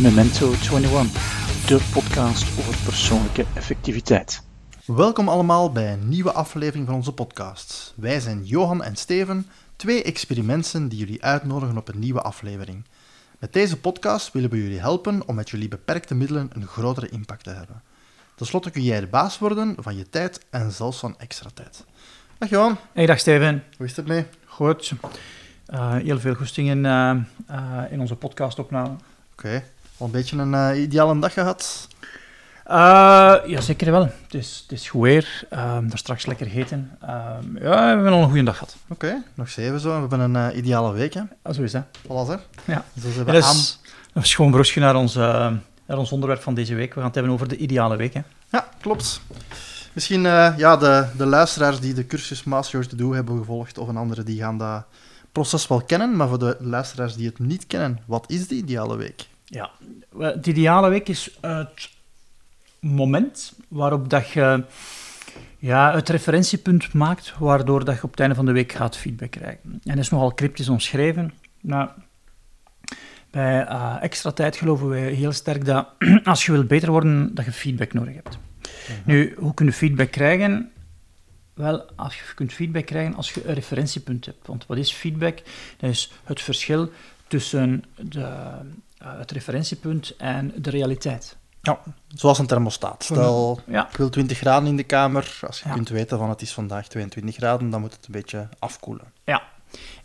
Memento 21, de podcast over persoonlijke effectiviteit. Welkom allemaal bij een nieuwe aflevering van onze podcast. Wij zijn Johan en Steven, twee experimenten die jullie uitnodigen op een nieuwe aflevering. Met deze podcast willen we jullie helpen om met jullie beperkte middelen een grotere impact te hebben. Ten slotte kun jij de baas worden van je tijd en zelfs van extra tijd. Dag Johan, Hey, dag Steven. hoe is het mee? Goed. Eh, heel veel goestingen eh, eh, in onze podcastopname. Oké, al een beetje een ideale dag gehad. Uh, ja, zeker wel. Het is, het is goed weer. Ehm, daar straks lekker eten. Ehm, ja, we hebben al een goede dag gehad. Oké, nog zeven zo. We hebben een ideale week, hè. Ah, zo is dat. Voilà, hè. Ja. Dus we Dat is, dat is gewoon brugje naar ons, naar ons onderwerp van deze week. We gaan het hebben over de ideale week. Hè. Ja, klopt. Misschien ja, de, de luisteraars die de cursus Masters to Do hebben gevolgd, of een andere, die gaan dat proces wel kennen. Maar voor de luisteraars die het niet kennen, wat is de ideale week? Ja. De ideale week is het moment waarop dat je ja, het referentiepunt maakt, waardoor dat je op het einde van de week gaat feedback krijgen. En dat is nogal cryptisch omschreven. Nou, bij eh, extra tijd geloven wij heel sterk dat als je wilt beter worden, dat je feedback nodig hebt. Nu, hoe kun je feedback krijgen? Wel, als je kunt feedback krijgen als je een referentiepunt hebt. Want wat is feedback? Dat is het verschil tussen de, eh, het referentiepunt en de realiteit. Ja, zoals een thermostaat. Stel, Ja, ik wil 20 graden in de kamer. Als je Ja. kunt weten van het is vandaag 22 graden, dan moet het een beetje afkoelen. ja.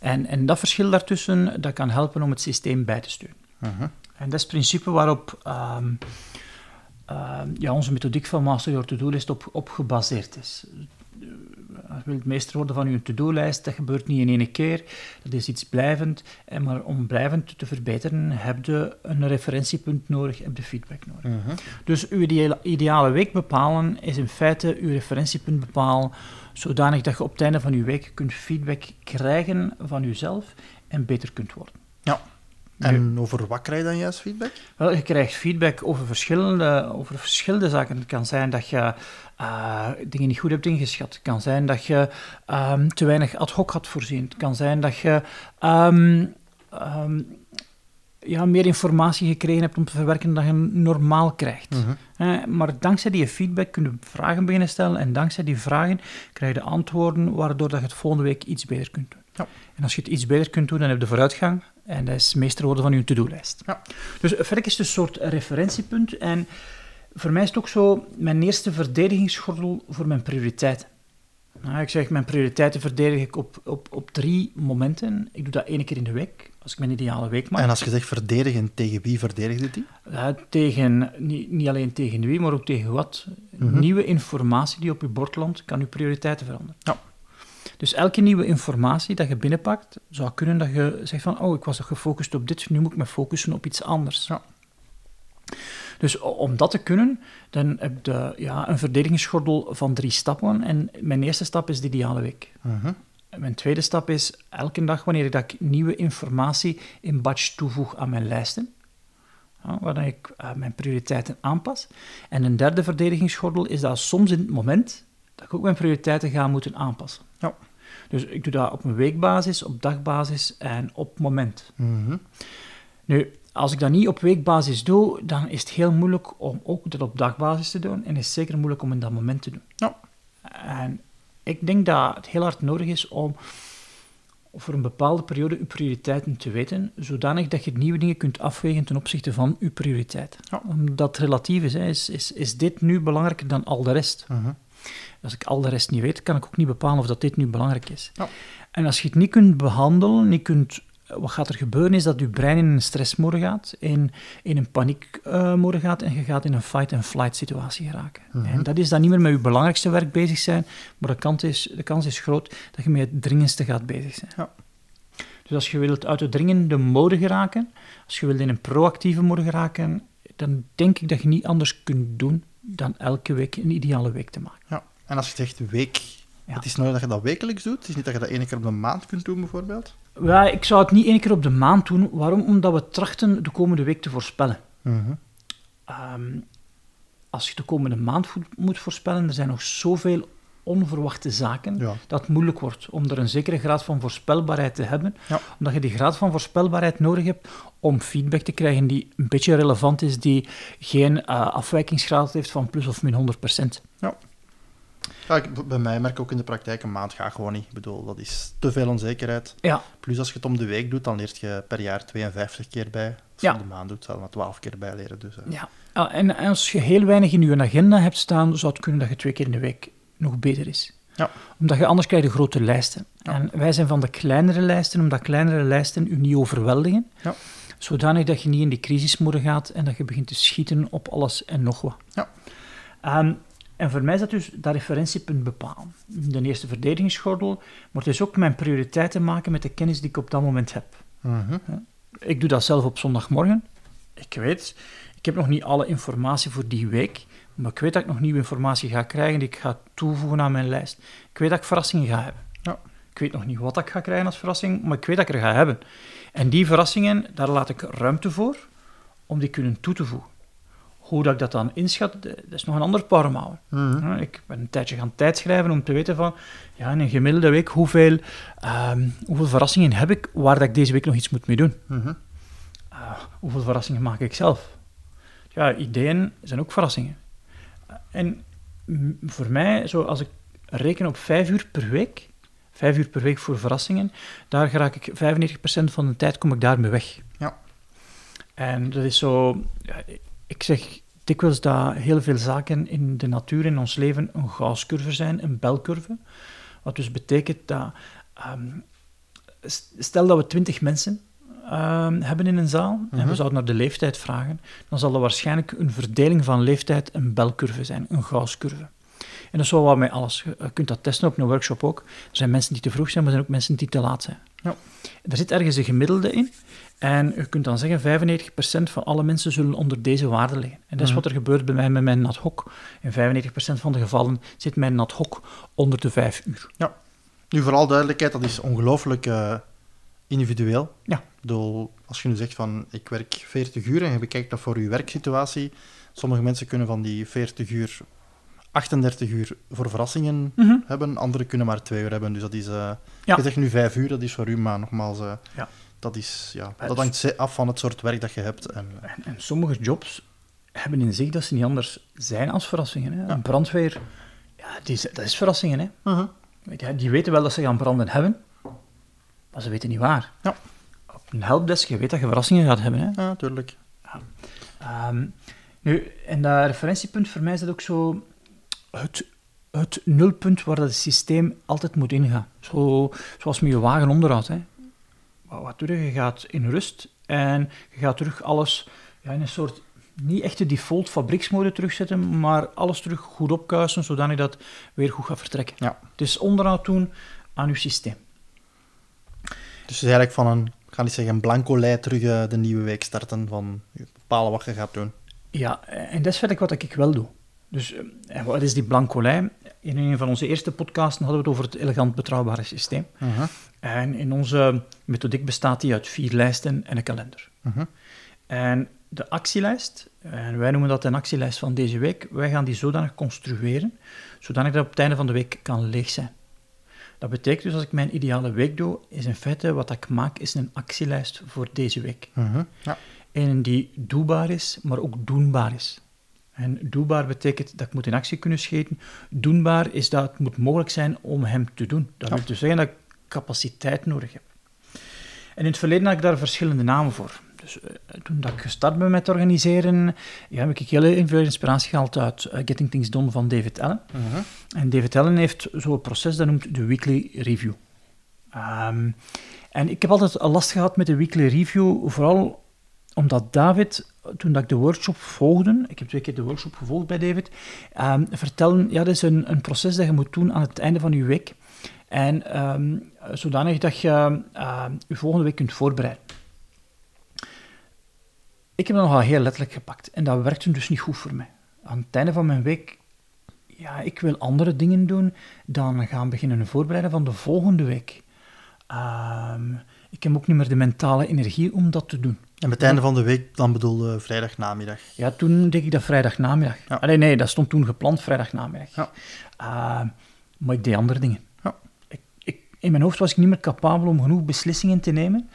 En, en dat verschil daartussen, dat kan helpen om het systeem bij te sturen. Mhm. En dat is het principe waarop ehm, ehm, ja, onze methodiek van Master Your To-Do-list op, op gebaseerd is. Als je wilt meester worden van je to-do-lijst, dat gebeurt niet in één keer. Dat is iets blijvend. En maar om blijvend te verbeteren, heb je een referentiepunt nodig, heb je feedback nodig. Mhm. Dus uw ideale, ideale week bepalen is in feite uw referentiepunt bepalen, zodanig dat je op het einde van uw week kunt feedback krijgen van jezelf en beter kunt worden. Ja. En over wat krijg je dan juist feedback? Wel, je krijgt feedback over verschillende, over verschillende zaken. Het kan zijn dat je eh, dingen niet goed hebt ingeschat. Het kan zijn dat je ehm, te weinig ad hoc had voorzien. Het kan zijn dat je ehm, ehm, ja, meer informatie gekregen hebt om te verwerken dan je normaal krijgt. Mhm. Eh, maar dankzij die feedback kun je vragen beginnen stellen en dankzij die vragen krijg je antwoorden waardoor dat je het volgende week iets beter kunt doen. Ja. En als je het iets beter kunt doen, dan heb je vooruitgang en dat is meester worden van je to-do-lijst. Ja. Dus verrek is een soort referentiepunt en voor mij is het ook zo mijn eerste verdedigingsgordel voor mijn prioriteiten. Nou, ik zeg, mijn prioriteiten verdedig ik op, op, op drie momenten. Ik doe dat één keer in de week, als ik mijn ideale week maak. En als je zegt verdedigen, tegen wie verdedigt die? Ja, tegen, niet, niet alleen tegen wie, maar ook tegen wat. Mhm. Nieuwe informatie die op je bord landt, kan je prioriteiten veranderen. Ja. Dus elke nieuwe informatie dat je binnenpakt, zou kunnen dat je zegt van, oh, ik was gefocust op dit, nu moet ik me focussen op iets anders. Ja. Dus om dat te kunnen, dan heb je ja, een verdedigingsgordel van drie stappen. En mijn eerste stap is de ideale week. Mhm. Mijn tweede stap is elke dag wanneer dat ik nieuwe informatie in batch toevoeg aan mijn lijsten, ja, waar ik eh, mijn prioriteiten aanpas. En een derde verdedigingsgordel is dat soms in het moment dat ik ook mijn prioriteiten ga moeten aanpassen. Dus ik doe dat op een weekbasis, op dagbasis en op moment. Mhm. Nu, als ik dat niet op weekbasis doe, dan is het heel moeilijk om ook dat op dagbasis te doen. En is het zeker moeilijk om in dat moment te doen. Ja. En ik denk dat het heel hard nodig is om voor een bepaalde periode uw prioriteiten te weten, zodanig dat je nieuwe dingen kunt afwegen ten opzichte van uw prioriteiten. Ja. Omdat het relatief is, hè. Is, is, is dit nu belangrijker dan al de rest? Mhm. Als ik al de rest niet weet, kan ik ook niet bepalen of dat dit nu belangrijk is. Ja. En als je het niet kunt behandelen, niet kunt, wat gaat er gebeuren is dat je brein in een stressmode gaat, in, in een paniekmode gaat en je gaat in een fight-and-flight situatie geraken. Mhm. En dat is dan niet meer met je belangrijkste werk bezig zijn, maar de kans is, de kans is groot dat je met het dringendste gaat bezig zijn. Ja. Dus als je wilt uit de dringende mode geraken, als je wilt in een proactieve mode geraken, dan denk ik dat je niet anders kunt doen dan elke week een ideale week te maken. Ja. En als je zegt week, Ja. het is nodig dat je dat wekelijks doet. Het is niet dat je dat één keer op de maand kunt doen, bijvoorbeeld. Ja, ik zou het niet één keer op de maand doen. Waarom? Omdat we trachten de komende week te voorspellen. Mhm. Ehm, als je de komende maand moet voorspellen, er zijn nog zoveel onverwachte zaken, Ja. dat het moeilijk wordt om er een zekere graad van voorspelbaarheid te hebben. Ja. Omdat je die graad van voorspelbaarheid nodig hebt om feedback te krijgen die een beetje relevant is, die geen eh, afwijkingsgraad heeft van plus of min 100%. Ja, ik- bij mij merk ik ook in de praktijk, een maand gaat gewoon niet. Ik bedoel, dat is te veel onzekerheid. Ja, Plus als je het om de week doet, dan leert je per jaar 52 keer bij. Als Ja. je de maand doet, zou je maar 12 keer bijleren. Dus, eh. ja. Ah, en als je heel weinig in je agenda hebt staan, zou het kunnen dat je twee keer in de week nog beter is. Ja. Omdat je anders krijg je grote lijsten. Ja. En wij zijn van de kleinere lijsten, omdat kleinere lijsten u niet overweldigen. Ja. Zodanig dat je niet in die crisismode gaat en dat je begint te schieten op alles en nog wat. Ja. Ehm, en voor mij is dat dus dat referentiepunt bepalen. De eerste verdedigingsgordel, maar het is ook mijn prioriteiten maken met de kennis die ik op dat moment heb. Mhm. Ik doe dat zelf op zondagmorgen. Ik weet, ik heb nog niet alle informatie voor die week, maar ik weet dat ik nog nieuwe informatie ga krijgen die ik ga toevoegen aan mijn lijst. Ik weet dat ik verrassingen ga hebben. Ja. Ik weet nog niet wat ik ga krijgen als verrassing, maar ik weet dat ik er ga hebben. En die verrassingen, daar laat ik ruimte voor om die kunnen toe te voegen. Hoe dat ik dat dan inschat, dat is nog een ander parmouwen. Mhm. Ik ben een tijdje gaan tijdschrijven om te weten van, ja, in een gemiddelde week, hoeveel, ehm, hoeveel verrassingen heb ik waar dat ik deze week nog iets moet mee doen. Mhm. Ah, hoeveel verrassingen maak ik zelf? Ja, ideeën zijn ook verrassingen. En voor mij, zo als ik reken op vijf uur per week, vijf uur per week voor verrassingen, daar raak ik 95% van de tijd kom ik daarmee weg. Ja. En dat is zo, ja, ik zeg dikwijls dat heel veel zaken in de natuur, in ons leven, een Gauss-curve zijn, een belcurve. Wat dus betekent dat, ehm, stel dat we 20 mensen ehm, hebben in een zaal en Mhm. we zouden naar de leeftijd vragen, dan zal er waarschijnlijk een verdeling van leeftijd een belcurve zijn, een Gauss-curve. En dat is wel wat met alles. Je kunt dat testen op een workshop ook. Er zijn mensen die te vroeg zijn, maar er zijn ook mensen die te laat zijn. Ja. Er zit ergens een gemiddelde in. En je kunt dan zeggen, 95% van alle mensen zullen onder deze waarde liggen. En dat is Mhm. wat er gebeurt bij mij met mijn ad hoc. In 95% van de gevallen zit mijn ad hoc onder de 5 uur. Nu, vooral duidelijkheid, dat is ongelooflijk eh, individueel. Ja. Bedoel, als je nu zegt van, ik werk 40 uur en je bekijkt dat voor je werksituatie, sommige mensen kunnen van die 40 uur 38 uur voor verrassingen hebben, anderen kunnen maar 2 uur hebben. Dus dat is, eh, Ja. je zegt nu 5 uur, dat is voor u, maar nogmaals, eh, Ja. dat, is, ja, dus- dat hangt ze- af van het soort werk dat je hebt. En, eh, En, en sommige jobs hebben in zich dat ze niet anders zijn als verrassingen. Hè. Ja. Een brandweer, ja, die, dat is verrassingen. Hè. mhm. Weet je, die weten wel dat ze gaan branden hebben, maar ze weten niet waar. Ja. Op een helpdesk, je weet dat je verrassingen gaat hebben. Hè. Ja, natuurlijk. Ehm, nu, en dat referentiepunt, voor mij is dat ook zo het, het nulpunt waar dat het systeem altijd moet ingaan. Zo, zoals met je wagen onderhoud. Hè. Wat, doe je? Je gaat in rust en je gaat terug alles ja, in een soort, niet echt de default fabrieksmode terugzetten, maar alles terug goed opkuisen, zodanig dat het weer goed gaat vertrekken. Ja. Het is onderhoud doen aan je systeem. Dus het is eigenlijk van een, ik ga niet zeggen een blanco lei terug eh, de nieuwe week starten, van bepalen wat je gaat doen. Ja, en dat is verder wat ik wel doe. Dus eh, en wat is die blanco lijn? In een van onze eerste podcasten hadden we het over het elegant betrouwbare systeem. Mhm. En in onze methodiek bestaat die uit vier lijsten en een kalender. Mhm. En de actielijst, en wij noemen dat een actielijst van deze week, wij gaan die zodanig construeren, zodanig dat op het einde van de week kan leeg zijn. Dat betekent dus als ik mijn ideale week doe, is in feite wat ik maak, is een actielijst voor deze week. Mhm. Ja. Een die doelbaar is, maar ook doenbaar is. En doelbaar betekent dat ik moet in actie kunnen schieten. Doenbaar is dat het moet mogelijk zijn om hem te doen. Dat Ja. wil dus zeggen dat ik capaciteit nodig heb. En in het verleden had ik daar verschillende namen voor. Dus eh, toen dat ik gestart ben met organiseren, ja, heb ik heel veel inspiratie gehaald uit eh, Getting Things Done van David Allen. Mhm. En David Allen heeft zo'n proces dat noemt de weekly review. Ehm, en ik heb altijd last gehad met de weekly review, vooral omdat David, toen dat ik de workshop volgde, ik heb twee keer de workshop gevolgd bij David, ehm vertellen, ja, dat is een, een proces dat je moet doen aan het einde van je week. En ehm, zodanig dat je ehm, je volgende week kunt voorbereiden. Ik heb dat nogal heel letterlijk gepakt en dat werkte dus niet goed voor mij. Aan het einde van mijn week ja, ik wil andere dingen doen dan gaan beginnen voorbereiden van de volgende week. Ehm, ik heb ook niet meer de mentale energie om dat te doen. En met het einde van de week, dan bedoel je vrijdagnamiddag. Ja, toen deed ik dat vrijdagnamiddag. Ja. Allee, nee, dat stond toen gepland vrijdagnamiddag. Ja. Ehm, Maar ik deed andere dingen. Ja. Ik, ik, in mijn hoofd was ik niet meer capabel om genoeg beslissingen te nemen.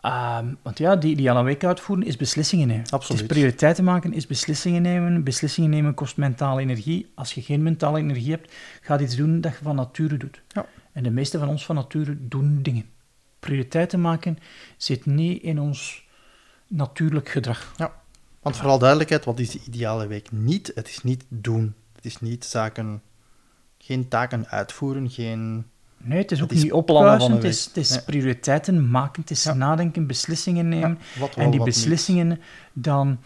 Ehm, want ja, die ideale week uitvoeren is beslissingen nemen. Absoluut. Het is prioriteiten maken, is beslissingen nemen. Beslissingen nemen kost mentale energie. Als je geen mentale energie hebt, ga iets doen dat je van nature doet. Ja. En de meeste van ons van nature doen dingen. Prioriteiten maken zit niet in ons natuurlijk gedrag. Want vooral duidelijkheid, wat is de ideale week niet? Het is niet doen. Het is niet zaken, geen taken uitvoeren, geen... Nee, het is ook Het is niet van Het is, het is Nee. prioriteiten maken, het is Ja. nadenken, beslissingen nemen. Ja, wel, en die niet. beslissingen dan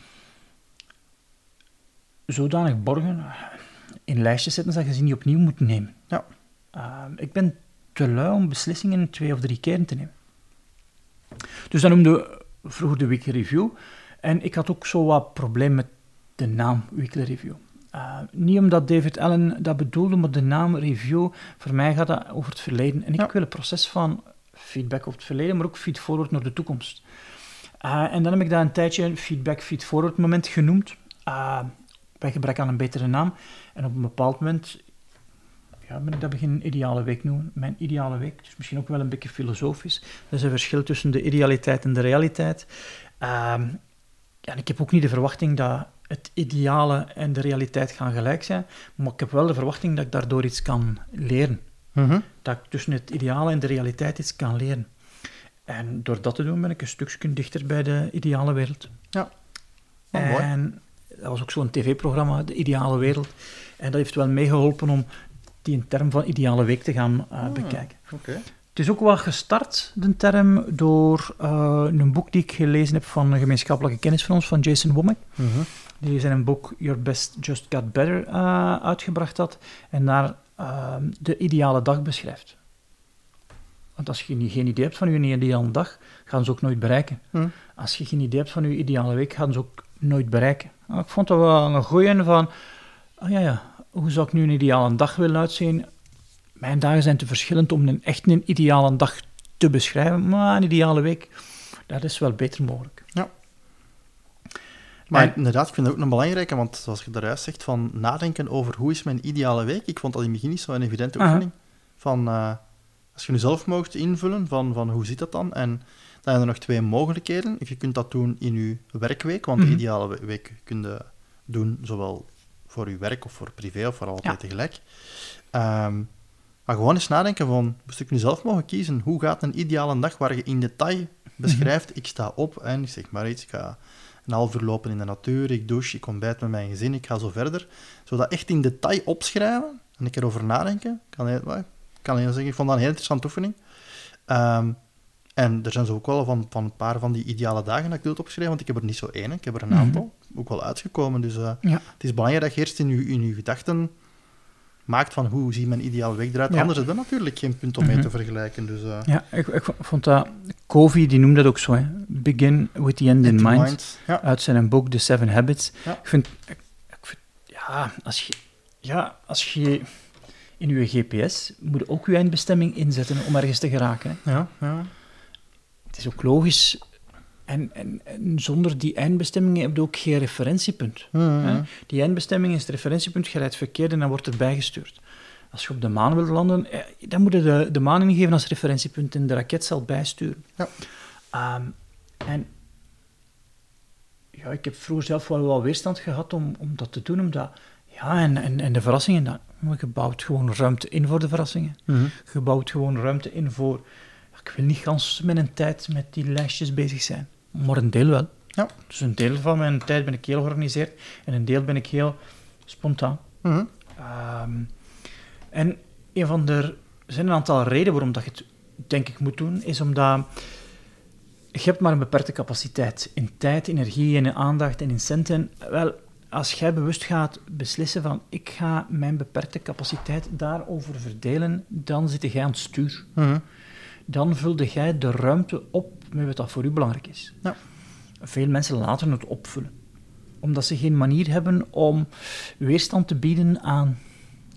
zodanig borgen, in lijstjes zetten, dat je ze niet opnieuw moet nemen. Ja. Ehm, ik ben te lui om beslissingen twee of drie keer te nemen. Dus dan noemde vroeger de weekly review. En ik had ook zo wat probleem met de naam weekly review. Eh, niet omdat David Allen dat bedoelde, maar de naam review, voor mij gaat dat over het verleden. En ik Ja. wil een proces van feedback over het verleden, maar ook feed-forward naar de toekomst. Eh, en dan heb ik dat een tijdje een feedback, feed-forward moment genoemd. eh, bij gebrek aan een betere naam. En op een bepaald moment ja, ben ik dat begin ideale week noemen. Mijn ideale week. Dus misschien ook wel een beetje filosofisch. Er is een verschil tussen de idealiteit en de realiteit. Ehm, ja, en ik heb ook niet de verwachting dat het ideale en de realiteit gaan gelijk zijn. Maar ik heb wel de verwachting dat ik daardoor iets kan leren. Mhm. Dat ik tussen het ideale en de realiteit iets kan leren. En door dat te doen ben ik een stukje dichter bij de ideale wereld. Ja. Oh, mooi. en dat was ook zo'n tv-programma, De Ideale Wereld. En dat heeft wel meegeholpen om die term van ideale week te gaan eh, Ah. bekijken. Het is ook wel gestart, de term, door eh, een boek die ik gelezen heb van een gemeenschappelijke kennis van ons, van Jason Womack. Mhm. Die zijn een boek Your Best Just Got Better eh, uitgebracht had. En daar eh, de ideale dag beschrijft. Want als je niet- geen idee hebt van je ideale dag, gaan ze ook nooit bereiken. Hm. Als je geen idee hebt van je ideale week, gaan ze ook nooit bereiken. Nou, ik vond dat wel een goeie van... Oh ja, ja, hoe zou ik nu een ideale dag willen uitzien? Mijn dagen zijn te verschillend om een, echt een ideale dag te beschrijven. Maar een ideale week, dat is wel beter mogelijk. Maar En- inderdaad, ik vind dat ook een belangrijke, want zoals je daarjuist zegt, van nadenken over hoe is mijn ideale week, ik vond dat in het begin niet zo'n evidente oefening. Van, eh, als je nu zelf mocht invullen, van, van hoe zit dat dan? En dan zijn er nog twee mogelijkheden. Je kunt dat doen in je werkweek, want Mhm. de ideale we- week kun je doen zowel voor je werk of voor privé of voor altijd Ja. tegelijk. Ehm, maar gewoon eens nadenken van, moest ik nu zelf mogen kiezen, hoe gaat een ideale dag waar je in detail beschrijft, ik sta op en ik zeg maar iets, ik ga een half uur lopen in de natuur, ik douche, ik ontbijt met mijn gezin, ik ga zo verder. Zodat echt in detail opschrijven en ik erover nadenken. Kan heel, wel, kan heel zeggen, ik vond dat een heel interessante oefening. Ehm, en er zijn zo ook wel van, van een paar van die ideale dagen dat ik doe opgeschreven, want ik heb er niet zo één, ik heb er een Mhm. aantal, ook wel uitgekomen. Dus eh, Ja. het is belangrijk dat je eerst in je, in je gedachten maakt van hoe ziet mijn ideale week eruit. Ja. Anders is dat natuurlijk geen punt om mee Mhm. te vergelijken. Dus, eh, Ja, ik, ik vond dat... Covey, die noemde dat ook zo, hè. Begin with the end in mind. Ja. Uit zijn boek The Seven Habits. Ja. Ik vind... Ik, ik vind ja, als je... Ja, als je... In je GPS moet je ook je eindbestemming inzetten om ergens te geraken. Hè. Ja, ja. Het is ook logisch. En, en, en zonder die eindbestemming heb je ook geen referentiepunt. Mhm. Hè? Die eindbestemming is het referentiepunt, je rijdt verkeerd en dan wordt er bijgestuurd. Als je op de maan wilt landen, eh, dan moet je de, de maan ingeven als referentiepunt en de raket zal bijsturen. Ja. Ehm, en ja, ik heb vroeger zelf wel wat weerstand gehad om, om dat te doen, omdat, ja, en, en, en de verrassingen, dan, je bouwt gewoon ruimte in voor de verrassingen. Mhm. Je bouwt gewoon ruimte in voor, ik wil niet gans mijn tijd met die lijstjes bezig zijn, maar een deel wel. Ja. Dus een deel van mijn tijd ben ik heel georganiseerd en een deel ben ik heel spontaan. Mhm. Ehm, en een van de... Er zijn een aantal redenen waarom dat je het, denk ik, moet doen, is omdat je hebt maar een beperkte capaciteit in tijd, energie en in aandacht en in centen. Wel, als jij bewust gaat beslissen van ik ga mijn beperkte capaciteit daarover verdelen, dan zit jij aan het stuur. Mhm. Dan vulde jij de ruimte op met wat dat voor u belangrijk is. Ja. Veel mensen laten het opvullen. Omdat ze geen manier hebben om weerstand te bieden aan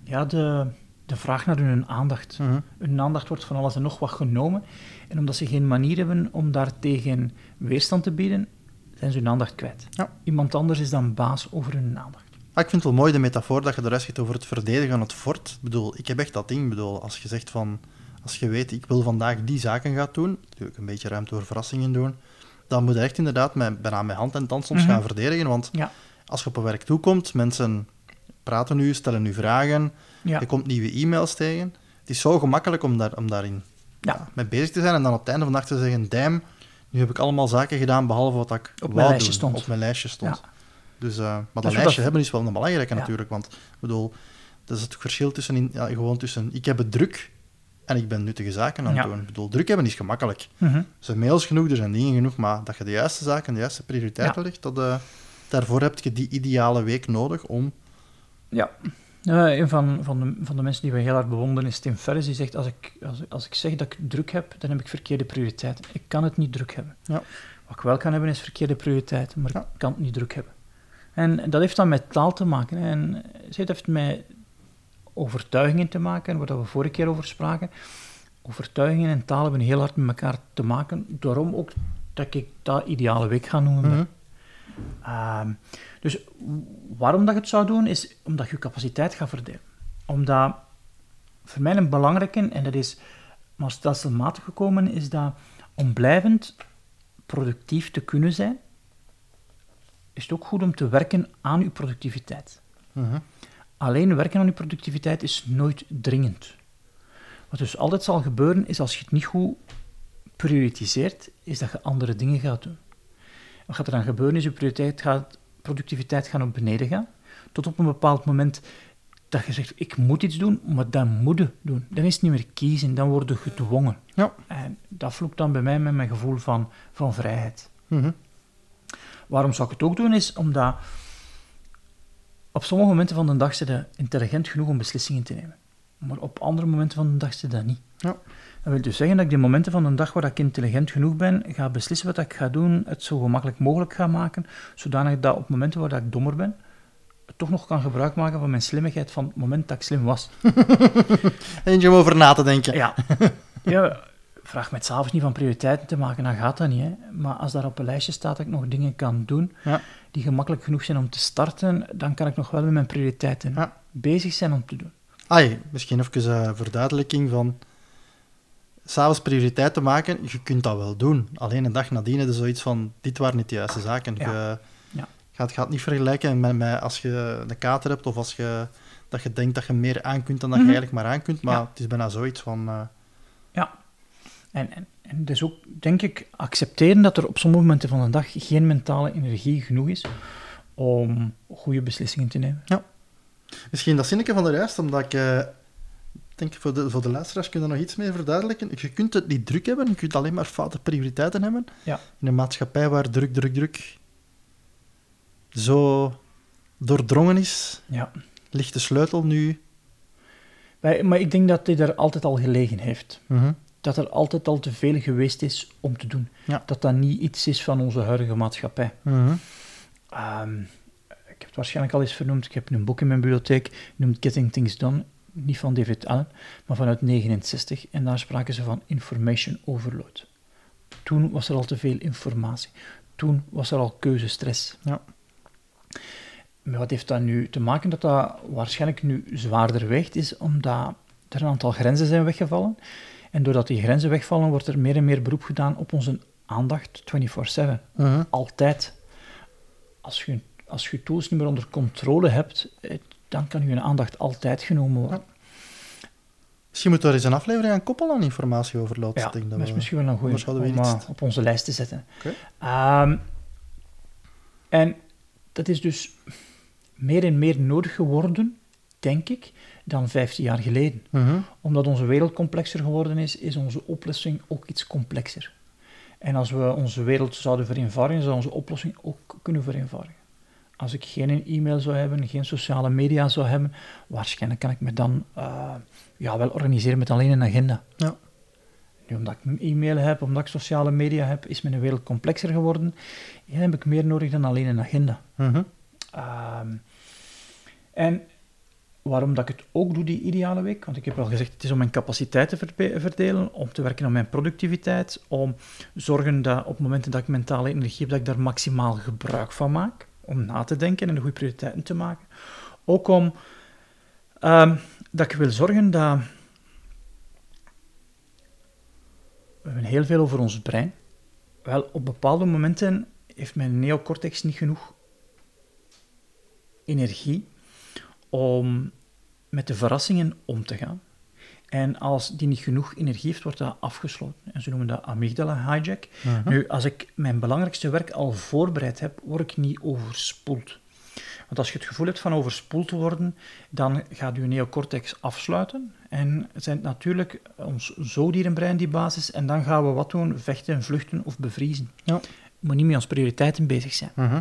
ja, de, de vraag naar hun aandacht. Mhm. Hun aandacht wordt van alles en nog wat genomen. En omdat ze geen manier hebben om daartegen weerstand te bieden, zijn ze hun aandacht kwijt. Ja. Iemand anders is dan baas over hun aandacht. Ah, ik vind het wel mooi de metafoor dat je de rest hebt over het verdedigen van het fort. Ik bedoel, ik heb echt dat ding. Bedoel, als je zegt van... Als je weet, ik wil vandaag die zaken gaan doen, natuurlijk een beetje ruimte voor verrassingen doen, dan moet je echt inderdaad met, bijna met hand en tand soms Mhm. gaan verdedigen. Want Ja. als je op een werk toekomt, mensen praten nu, stellen nu vragen, Ja. je komt nieuwe e-mails tegen. Het is zo gemakkelijk om, daar, om daarin Ja. mee bezig te zijn en dan op het einde van de dag te zeggen, damn, nu heb ik allemaal zaken gedaan behalve wat ik Op mijn lijstje doen, stond. op mijn lijstje stond. Dus, eh, maar dat is wat lijstje dat- hebben is wel een belangrijke natuurlijk, want ik bedoel, dat is het verschil tussen, in, ja, gewoon tussen ik heb het druk en ik ben nuttige zaken aan het Ja. doen. Ik bedoel, druk hebben is gemakkelijk. Mhm. Er zijn mails genoeg, er zijn dingen genoeg, maar dat je de juiste zaken, de juiste prioriteiten legt, dat, eh, daarvoor heb je die ideale week nodig om... Ja. Eh, een van, van, de, van de mensen die we heel hard bewonderen is Tim Ferriss. Die zegt, als ik, als, als ik zeg dat ik druk heb, dan heb ik verkeerde prioriteiten. Ik kan het niet druk hebben. Ja. Wat ik wel kan hebben, is verkeerde prioriteiten, maar Ja. ik kan het niet druk hebben. En dat heeft dan met taal te maken. hè. En het heeft met overtuigingen te maken, waar we vorige keer over spraken. Overtuigingen en taal hebben heel hard met elkaar te maken. Daarom ook dat ik dat ideale week ga noemen. Mhm. Ehm, dus waarom dat je het zou doen, is omdat je capaciteit gaat verdelen. Omdat, voor mij een belangrijke, en dat is maar stelselmatig gekomen, is dat om blijvend productief te kunnen zijn, is het ook goed om te werken aan je productiviteit. Mhm. Alleen werken aan je productiviteit is nooit dringend. Wat dus altijd zal gebeuren, is als je het niet goed prioritiseert, is dat je andere dingen gaat doen. Wat gaat er dan gebeuren, is je prioriteit gaat, productiviteit gaat naar beneden gaan, tot op een bepaald moment dat je zegt, ik moet iets doen, maar dan moet je doen. Dan is het niet meer kiezen, dan word je gedwongen. Ja. En dat vloekt dan bij mij met mijn gevoel van, van vrijheid. Mhm. Waarom zou ik het ook doen, is omdat op sommige momenten van de dag zit je intelligent genoeg om beslissingen te nemen. Maar op andere momenten van de dag zit dat niet. Ja. Dat wil dus zeggen dat ik die momenten van de dag waar ik intelligent genoeg ben, ga beslissen wat ik ga doen, het zo gemakkelijk mogelijk ga maken, zodanig dat op momenten waar ik dommer ben, het toch nog kan gebruik maken van mijn slimmigheid van het moment dat ik slim was. Eentje om over na te denken. Ja, ja vraag het s'avonds niet van prioriteiten te maken, dan gaat dat niet. Hè. Maar als daar op een lijstje staat dat ik nog dingen kan doen Ja. Die gemakkelijk genoeg zijn om te starten, dan kan ik nog wel met mijn prioriteiten Ja. bezig zijn om te doen. Ai, misschien even een verduidelijking van... S'avonds prioriteiten maken, je kunt dat wel doen. Alleen een dag nadien je zoiets van, dit waren niet de juiste zaken. Ja. Je Ja. gaat, gaat niet vergelijken met, met als je een kater hebt of als je, dat je denkt dat je meer aan kunt dan dat Mhm. je eigenlijk maar aan kunt. Maar het is bijna zoiets van... eh, Ja. En, en, en dus ook, denk ik, accepteren dat er op sommige momenten van de dag geen mentale energie genoeg is om goede beslissingen te nemen. Misschien dat zinnetje van de juist, omdat ik... eh, denk voor de, voor de luisteraars kun je daar nog iets mee verduidelijken. Je kunt het niet druk hebben, je kunt alleen maar foute prioriteiten hebben. Ja. In een maatschappij waar druk, druk, druk zo doordrongen is, Ja. ligt de sleutel nu. Maar ik denk dat dit er altijd al gelegen heeft. Mhm. Dat er altijd al te veel geweest is om te doen. Ja. Dat dat niet iets is van onze huidige maatschappij. Mhm. Ehm, ik heb het waarschijnlijk al eens vernoemd. Ik heb een boek in mijn bibliotheek, noemt Getting Things Done. Niet van David Allen, maar vanuit 69. En daar spraken ze van information overload. Toen was er al te veel informatie. Toen was er al keuzestress. Ja. Maar wat heeft dat nu te maken dat dat waarschijnlijk nu zwaarder weegt, is omdat er een aantal grenzen zijn weggevallen. En doordat die grenzen wegvallen, wordt er meer en meer beroep gedaan op onze aandacht 24-7 Mhm. altijd. Als je, als je tools niet meer onder controle hebt, eh, dan kan je aandacht altijd genomen worden. Misschien moeten we er eens een aflevering aan koppelen aan informatieoverload. Ja, Ik denk dat is we- misschien wel een goede om eh, iets- op onze lijst te zetten. Oké. Ehm, en dat is dus meer en meer nodig geworden, denk ik, dan 15 jaar geleden. Mhm. Omdat onze wereld complexer geworden is, is onze oplossing ook iets complexer. En als we onze wereld zouden vereenvoudigen, zou onze oplossing ook kunnen vereenvoudigen. Als ik geen e-mail zou hebben, geen sociale media zou hebben, waarschijnlijk kan ik me dan eh, ja, wel organiseren met alleen een agenda. Ja. Nu, omdat ik een e-mail heb, omdat ik sociale media heb, is mijn wereld complexer geworden. En heb ik meer nodig dan alleen een agenda. Mhm. Ehm, en waarom dat ik het ook doe, die ideale week, want ik heb al gezegd, het is om mijn capaciteit te verdelen, om te werken aan mijn productiviteit, om zorgen dat op momenten dat ik mentale energie heb, dat ik daar maximaal gebruik van maak, om na te denken en de goede prioriteiten te maken. Ook om ehm, dat ik wil zorgen dat. We hebben heel veel over ons brein. Wel, op bepaalde momenten heeft mijn neocortex niet genoeg energie om met de verrassingen om te gaan. En als die niet genoeg energie heeft, wordt dat afgesloten. En ze noemen dat amygdala hijack. Mhm. Nu, als ik mijn belangrijkste werk al voorbereid heb, word ik niet overspoeld. Want als je het gevoel hebt van overspoeld te worden, dan gaat je neocortex afsluiten. En het zijn natuurlijk ons zoodierenbrein die basis. En dan gaan we wat doen? Vechten, vluchten of bevriezen. Ja. Je moet niet met ons prioriteiten bezig zijn. Mhm.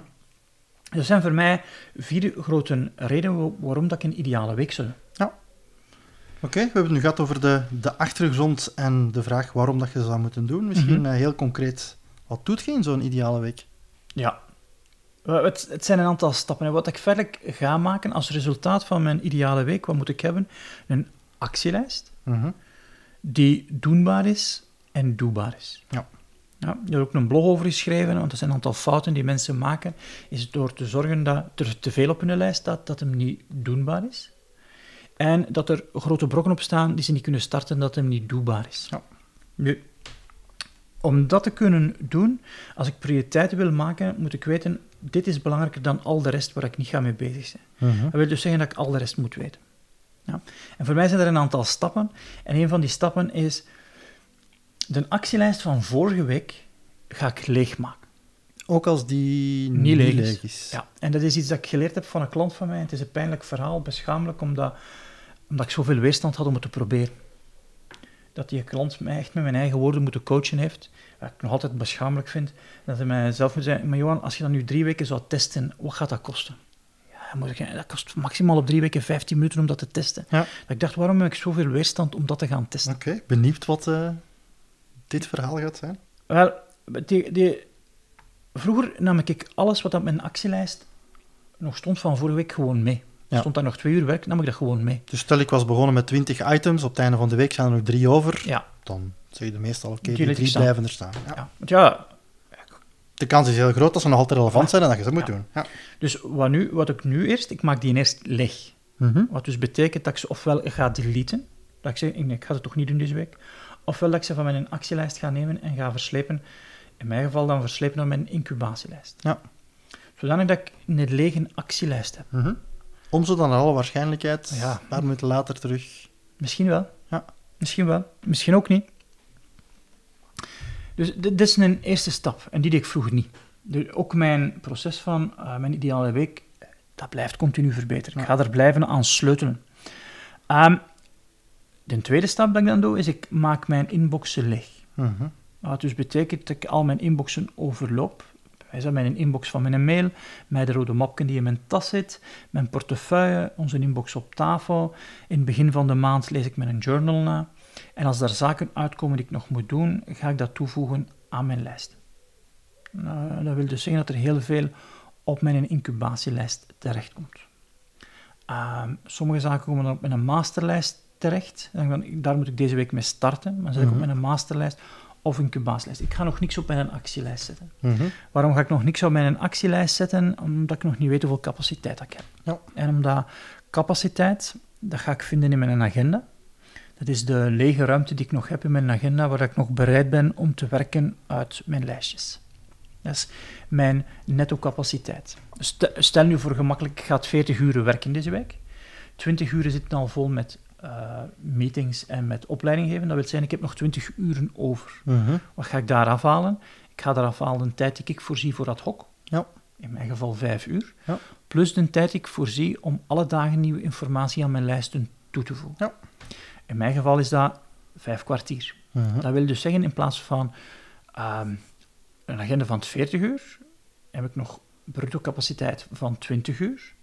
Dat zijn voor mij vier grote redenen waarom dat ik een ideale week zou doen. Oké, we hebben het nu gehad over de, de achtergrond en de vraag waarom dat je zou moeten doen. Misschien Mhm. eh, heel concreet, wat doet je in zo'n ideale week? Ja. Het, het zijn een aantal stappen. En wat ik verder ga maken als resultaat van mijn ideale week, wat moet ik hebben? Een actielijst Mhm. die doenbaar is en doelbaar is. Ja. Ja, je hebt ook een blog over geschreven, want er zijn een aantal fouten die mensen maken, is door te zorgen dat er te veel op hun lijst staat, dat hem niet doenbaar is. En dat er grote brokken op staan die ze niet kunnen starten, dat hem niet doelbaar is. Ja. Nu, om dat te kunnen doen, als ik prioriteiten wil maken, moet ik weten, dit is belangrijker dan al de rest waar ik niet ga mee bezig zijn. Mhm. Dat wil dus zeggen dat ik al de rest moet weten. Ja. En voor mij zijn er een aantal stappen. En een van die stappen is... De actielijst van vorige week ga ik leegmaken. Ook als die Niet leeg is. is. Ja. En dat is iets dat ik geleerd heb van een klant van mij. Het is een pijnlijk verhaal, beschamelijk, omdat, omdat ik zoveel weerstand had om het te proberen. Dat die klant mij echt met mijn eigen woorden moeten coachen heeft. Wat ik nog altijd beschamelijk vind. Dat hij mij zelf moet zeggen, maar Johan, als je dat nu drie weken zou testen, wat gaat dat kosten? Ja, dan moet ik, dat kost maximaal op drie weken 15 minuten om dat te testen. Ja. Dat ik dacht, waarom heb ik zoveel weerstand om dat te gaan testen? Oké, benieuwd wat eh, dit verhaal gaat zijn. Wel, die, die, vroeger nam ik alles wat op mijn actielijst nog stond van vorige week gewoon mee. Ja. Stond daar nog twee uur werk, nam ik dat gewoon mee. Dus stel ik was begonnen met 20 items, op het einde van de week zijn er nog drie over, Ja, dan zeg je meestal, oké, Die die drie staan. blijven er staan. Ja. ja. Want ja, De kans is heel groot dat ze nog altijd relevant zijn en dat je ze moet doen. Ja. dus wat, nu, wat ik nu eerst, ik maak die eerst leeg. Mhm. Wat dus betekent dat ik ze ofwel ga deleten, dat ik zeg, ik, ik ga het toch niet doen deze week, ofwel dat ik ze van mijn actielijst ga nemen en ga verslepen, in mijn geval dan verslepen naar mijn incubatielijst. Ja. Zodanig dat ik een lege actielijst heb. Mhm. Om ze dan alle waarschijnlijkheid Ja. een paar minuten later terug... Misschien wel. Ja. Misschien wel. Misschien ook niet. Dus dit, dit is een eerste stap. En die deed ik vroeger niet. Dus ook mijn proces van eh, mijn ideale week, dat blijft continu verbeteren. Ik ga er blijven aan sleutelen. Ehm, de tweede stap dat ik dan doe, is ik maak mijn inboxen leeg. Mhm. Wat dus betekent dat ik al mijn inboxen overloop. Wij zijn mijn inbox van mijn mail, mijn de rode mapken die in mijn tas zit, mijn portefeuille, onze inbox op tafel. In het begin van de maand lees ik mijn journal na. En als daar zaken uitkomen die ik nog moet doen, ga ik dat toevoegen aan mijn lijst. Nou, dat wil dus zeggen dat er heel veel op mijn incubatielijst terechtkomt. Ehm, sommige zaken komen dan op mijn masterlijst terecht. En dan, daar moet ik deze week mee starten. Dan zet ik op Mhm. mijn masterlijst of incubatielijst. Ik ga nog niks op mijn actielijst zetten. Mhm. Waarom ga ik nog niks op mijn actielijst zetten? Omdat ik nog niet weet hoeveel capaciteit ik heb. Ja. En omdat capaciteit, dat ga ik vinden in mijn agenda. Dat is de lege ruimte die ik nog heb in mijn agenda, waar ik nog bereid ben om te werken uit mijn lijstjes. Dat is mijn netto capaciteit. Stel, stel nu voor gemakkelijk, ik ga 40 uur werken deze week. 20 uur zitten al vol met eh, meetings en met opleiding geven. Dat wil zeggen, ik heb nog 20 uren over. Mhm. Wat ga ik daar afhalen? Ik ga daar afhalen de tijd die ik voorzie voor ad hoc. Ja. In mijn geval vijf uur. Ja. Plus de tijd die ik voorzie om alle dagen nieuwe informatie aan mijn lijsten toe te voegen. Ja. In mijn geval is dat vijf kwartier. Mhm. Dat wil dus zeggen, in plaats van ehm, een agenda van 40 uur, heb ik nog bruto capaciteit van 20 uur,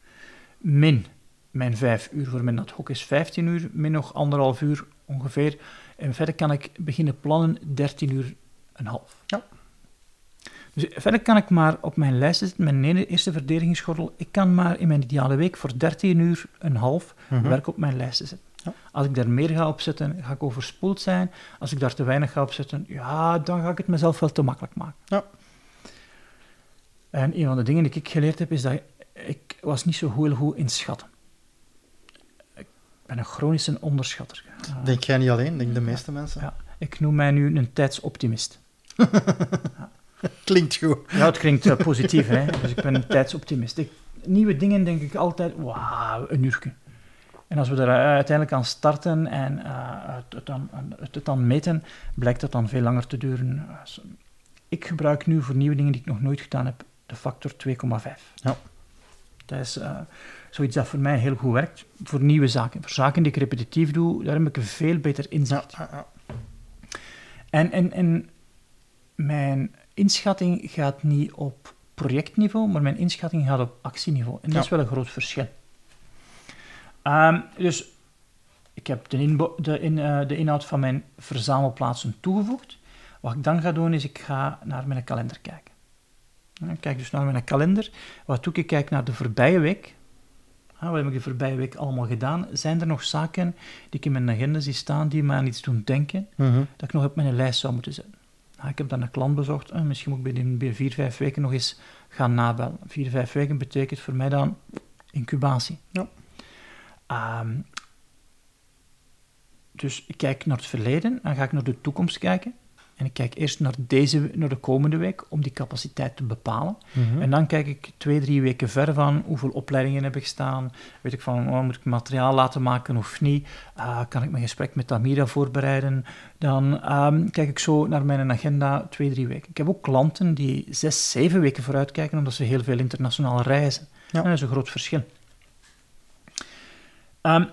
min mijn 5 uur voor mijn ad hoc is 15 uur, min nog anderhalf uur ongeveer. En verder kan ik beginnen plannen 13 uur en half. Ja. Dus verder kan ik maar op mijn lijst zetten, mijn eerste verdedigingsgordel, ik kan maar in mijn ideale week voor 13 uur en half Mhm. werk op mijn lijst zetten. Ja. Als ik daar meer ga opzetten, ga ik overspoeld zijn. Als ik daar te weinig ga opzetten, ja, dan ga ik het mezelf wel te makkelijk maken. Ja. En een van de dingen die ik geleerd heb, is dat ik was niet zo heel goed in schatten. Ben een chronische onderschatter. Uh, Denk jij niet alleen, denk de meeste mensen. Ja, ik noem mij nu een tijdsoptimist. Klinkt goed. Ja, het klinkt uh, positief, hè. Dus ik ben een tijdsoptimist. Ik, nieuwe dingen denk ik altijd, wauw, een uurtje. En als we er uiteindelijk aan starten en uh, het, het, dan, het, dan meten, blijkt dat dan veel langer te duren. Ik gebruik nu voor nieuwe dingen die ik nog nooit gedaan heb, de factor 2,5. Ja. Dat is zoiets dat voor mij heel goed werkt. Voor nieuwe zaken. Voor zaken die ik repetitief doe, daar heb ik een veel beter inzicht. Ja, ja. En, en, en mijn inschatting gaat niet op projectniveau, maar mijn inschatting gaat op actieniveau. En dat is wel een groot verschil. Um, dus ik heb de, in, de, in, uh, de, inhoud van mijn verzamelplaatsen toegevoegd. Wat ik dan ga doen, is ik ga naar mijn kalender kijken. Ik kijk dus naar mijn kalender. Wat doe ik? Ik kijk naar de voorbije week. Ah, wat heb ik de voorbije week allemaal gedaan? Zijn er nog zaken die ik in mijn agenda zie staan die me aan iets doen denken, mm -hmm. dat ik nog op mijn lijst zou moeten zetten? Ah, ik heb dan een klant bezocht. Ah, misschien moet ik binnen, binnen vier, vijf weken nog eens gaan nabellen. Vier, vijf weken betekent voor mij dan incubatie. Ja. Um, dus ik kijk naar het verleden, dan ga ik naar de toekomst kijken. En ik kijk eerst naar, deze, naar de komende week om die capaciteit te bepalen. Mm -hmm. En dan kijk ik twee, drie weken ver van hoeveel opleidingen heb ik staan. Weet ik van, oh, moet ik materiaal laten maken of niet? Uh, kan ik mijn gesprek met Amira voorbereiden? Dan um, kijk ik zo naar mijn agenda twee, drie weken. Ik heb ook klanten die zes, zeven weken vooruit kijken omdat ze heel veel internationaal reizen. Ja. En dat is een groot verschil. Um,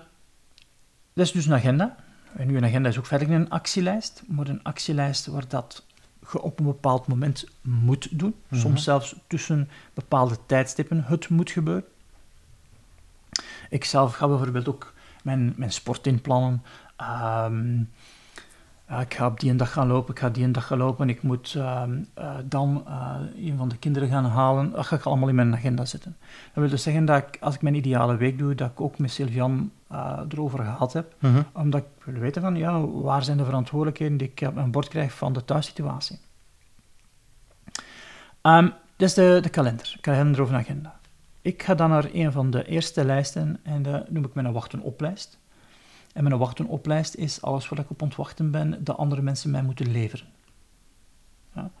dat is dus een agenda. En nu een agenda is ook verder een actielijst, maar een actielijst waar dat je op een bepaald moment moet doen. Mhm. Soms zelfs tussen bepaalde tijdstippen het moet gebeuren. Ik zelf ga bijvoorbeeld ook mijn, mijn sport inplannen. Um, ja, ik ga op die een dag gaan lopen, ik ga die een dag gaan lopen, ik moet uh, uh, dan uh, een van de kinderen gaan halen. Dat ga ik allemaal in mijn agenda zetten. Dat wil dus zeggen dat ik, als ik mijn ideale week doe, dat ik ook met Sylvian uh, erover gehad heb. -hmm. Omdat ik wil weten van, ja, waar zijn de verantwoordelijkheden die ik op mijn bord krijg van de thuissituatie. Um, dat is de, de kalender, kalender of een agenda. Ik ga dan naar een van de eerste lijsten en dat noem ik mijn wachten-oplijst. En mijn wachten-oplijst is alles wat ik op ontwachten ben, dat andere mensen mij moeten leveren. Ja.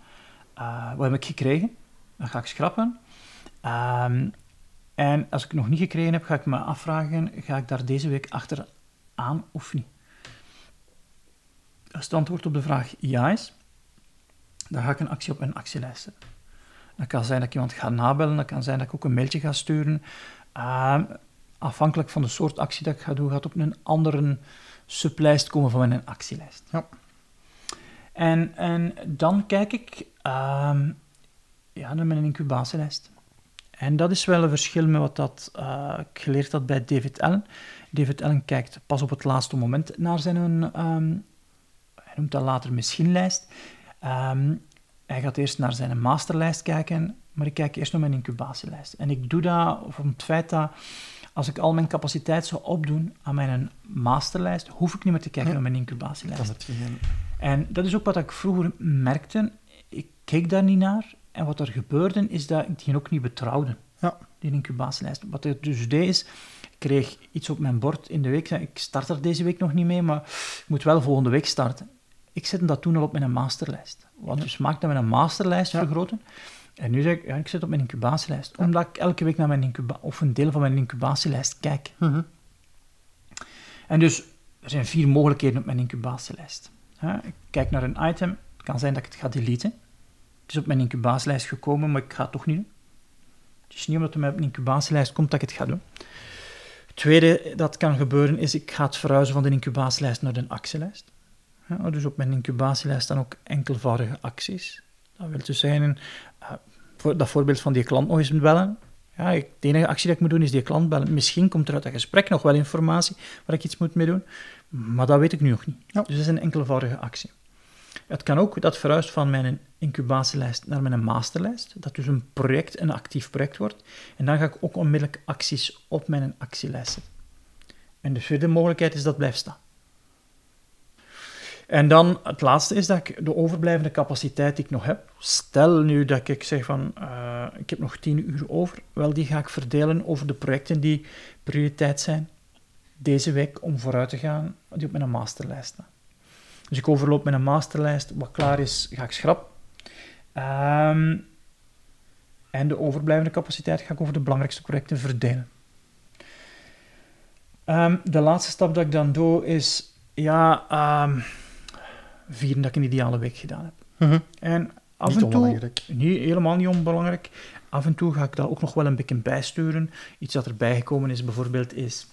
Uh, wat heb ik gekregen? Dat ga ik schrappen. Um, en als ik nog niet gekregen heb, ga ik me afvragen, ga ik daar deze week achter aan of niet? Als het antwoord op de vraag ja is, dan ga ik een actie op mijn actielijst zetten. Dat kan zijn dat ik iemand ga nabellen, dat kan zijn dat ik ook een mailtje ga sturen. Uh, afhankelijk van de soort actie dat ik ga doen, gaat op een andere sublijst komen van mijn actielijst. Ja. En, en dan kijk ik uh, ja, naar mijn incubatielijst. En dat is wel een verschil met wat dat, uh, ik geleerd had bij David Allen. David Allen kijkt pas op het laatste moment naar zijn, um, hij noemt dat later missionlijst. Um, hij gaat eerst naar zijn masterlijst kijken, maar ik kijk eerst naar mijn incubatielijst. En ik doe dat om het feit dat als ik al mijn capaciteit zou opdoen aan mijn masterlijst, hoef ik niet meer te kijken Ja. naar mijn incubatielijst. Dat En dat is ook wat ik vroeger merkte. Ik keek daar niet naar. En wat er gebeurde, is dat ik die ook niet betrouwde. Ja. Die incubatielijst. Wat ik dus deed, is... Ik kreeg iets op mijn bord in de week. Ik start er deze week nog niet mee, maar ik moet wel volgende week starten. Ik zette dat toen al op mijn masterlijst. Wat dus maakt dat mijn masterlijst Ja. vergroten. En nu zeg ik, ja, ik zet op mijn incubatielijst. Omdat ik elke week naar mijn incuba of een deel van mijn incubatielijst kijk. Mhm. En dus, er zijn vier mogelijkheden op mijn incubatielijst. Ik kijk naar een item, het kan zijn dat ik het ga deleten. Het is op mijn incubatielijst gekomen, maar ik ga het toch niet doen. Het is niet omdat het op mijn incubatielijst komt dat ik het ga doen. Het tweede dat kan gebeuren is, ik ga het verhuizen van de incubatielijst naar de actielijst. Dus op mijn incubatielijst staan ook enkelvoudige acties. Dat wil dus zeggen, voor dat voorbeeld van die klant nog eens bellen. Ja, ik, de enige actie die ik moet doen is die klant bellen. Misschien komt er uit dat gesprek nog wel informatie waar ik iets moet mee doen, maar dat weet ik nu nog niet. Ja. Dus dat is een enkelvoudige actie. Het kan ook dat verhuist van mijn incubatielijst naar mijn masterlijst, dat dus een project, een actief project wordt. En dan ga ik ook onmiddellijk acties op mijn actielijst zetten. En de vierde mogelijkheid is dat blijft staan. En dan het laatste is dat ik de overblijvende capaciteit die ik nog heb, stel nu dat ik zeg van, eh, ik heb nog tien uur over. Wel, die ga ik verdelen over de projecten die prioriteit zijn deze week om vooruit te gaan, die op mijn masterlijst staan. Dus ik overloop mijn masterlijst. Wat klaar is, ga ik schrappen. Ehm, en de overblijvende capaciteit ga ik over de belangrijkste projecten verdelen. Ehm, de laatste stap dat ik dan doe is, ja, um, vieren dat ik een ideale week gedaan heb. Mhm. En af Niet en toe, onbelangrijk. niet, helemaal niet onbelangrijk. Af en toe ga ik daar ook nog wel een beetje bijsturen. Iets dat erbij gekomen is bijvoorbeeld is...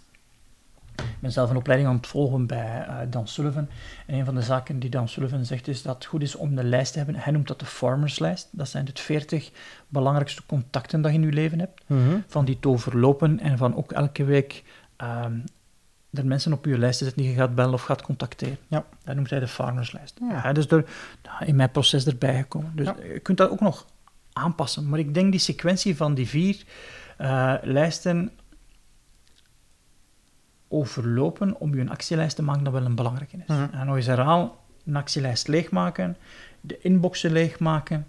Ik ben zelf een opleiding aan het volgen bij eh, Dan Sullivan. En een van de zaken die Dan Sullivan zegt is dat het goed is om een lijst te hebben. Hij noemt dat de farmerslijst. Dat zijn de 40 belangrijkste contacten dat je in je leven hebt. Mhm. Van die te overlopen en van ook elke week ehm, er mensen op je lijst te zetten die je gaat bellen of gaat contacteren. Ja. Dat noemt hij de farmerslijst. Ja. Ja, dus er, nou, in mijn proces erbij gekomen. Dus Ja. je kunt dat ook nog aanpassen. Maar ik denk die sequentie van die vier eh, lijsten overlopen om je een actielijst te maken, dat wel een belangrijke is. Mhm. En nog eens herhaal, een actielijst leegmaken, de inboxen leegmaken,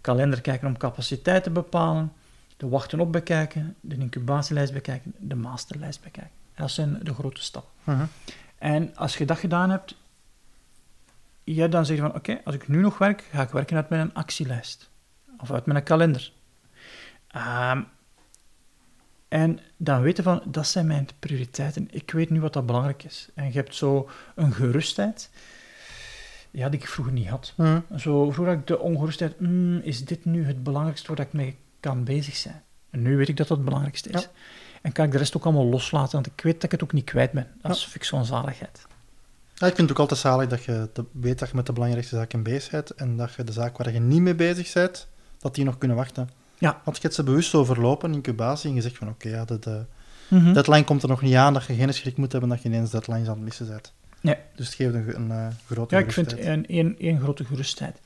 kalender kijken om capaciteit te bepalen, de wachten op bekijken, de incubatielijst bekijken, de masterlijst bekijken. Dat zijn de grote stappen. Mhm. En als je dat gedaan hebt, ja, dan zeg je van, oké, als ik nu nog werk, ga ik werken uit mijn actielijst. Of uit mijn kalender. Ehm, en dan weten van, dat zijn mijn prioriteiten. Ik weet nu wat dat belangrijk is. En je hebt zo een gerustheid, ja, die ik vroeger niet had. Mhm. Zo vroeger had ik de ongerustheid, "Hmm, is dit nu het belangrijkste waar ik mee kan bezig zijn? En nu weet ik dat dat het belangrijkste is. Ja. En kan ik de rest ook allemaal loslaten, want ik weet dat ik het ook niet kwijt ben. Dat is vind ik zo'n zaligheid. Ja, ik vind het ook altijd zalig dat je weet dat je met de belangrijkste zaken bezig bent en dat je de zaak waar je niet mee bezig bent, dat die nog kunnen wachten. Ja. Want je hebt ze bewust overlopen, incubatie, en je zegt van oké, ja, de, de Mhm. deadline komt er nog niet aan, dat je geen schrik moet hebben dat je ineens deadlines aan het missen bent. Nee. Dus het geeft een, een eh, grote Ja, ik vind gerustheid. een, één, één grote gerustheid.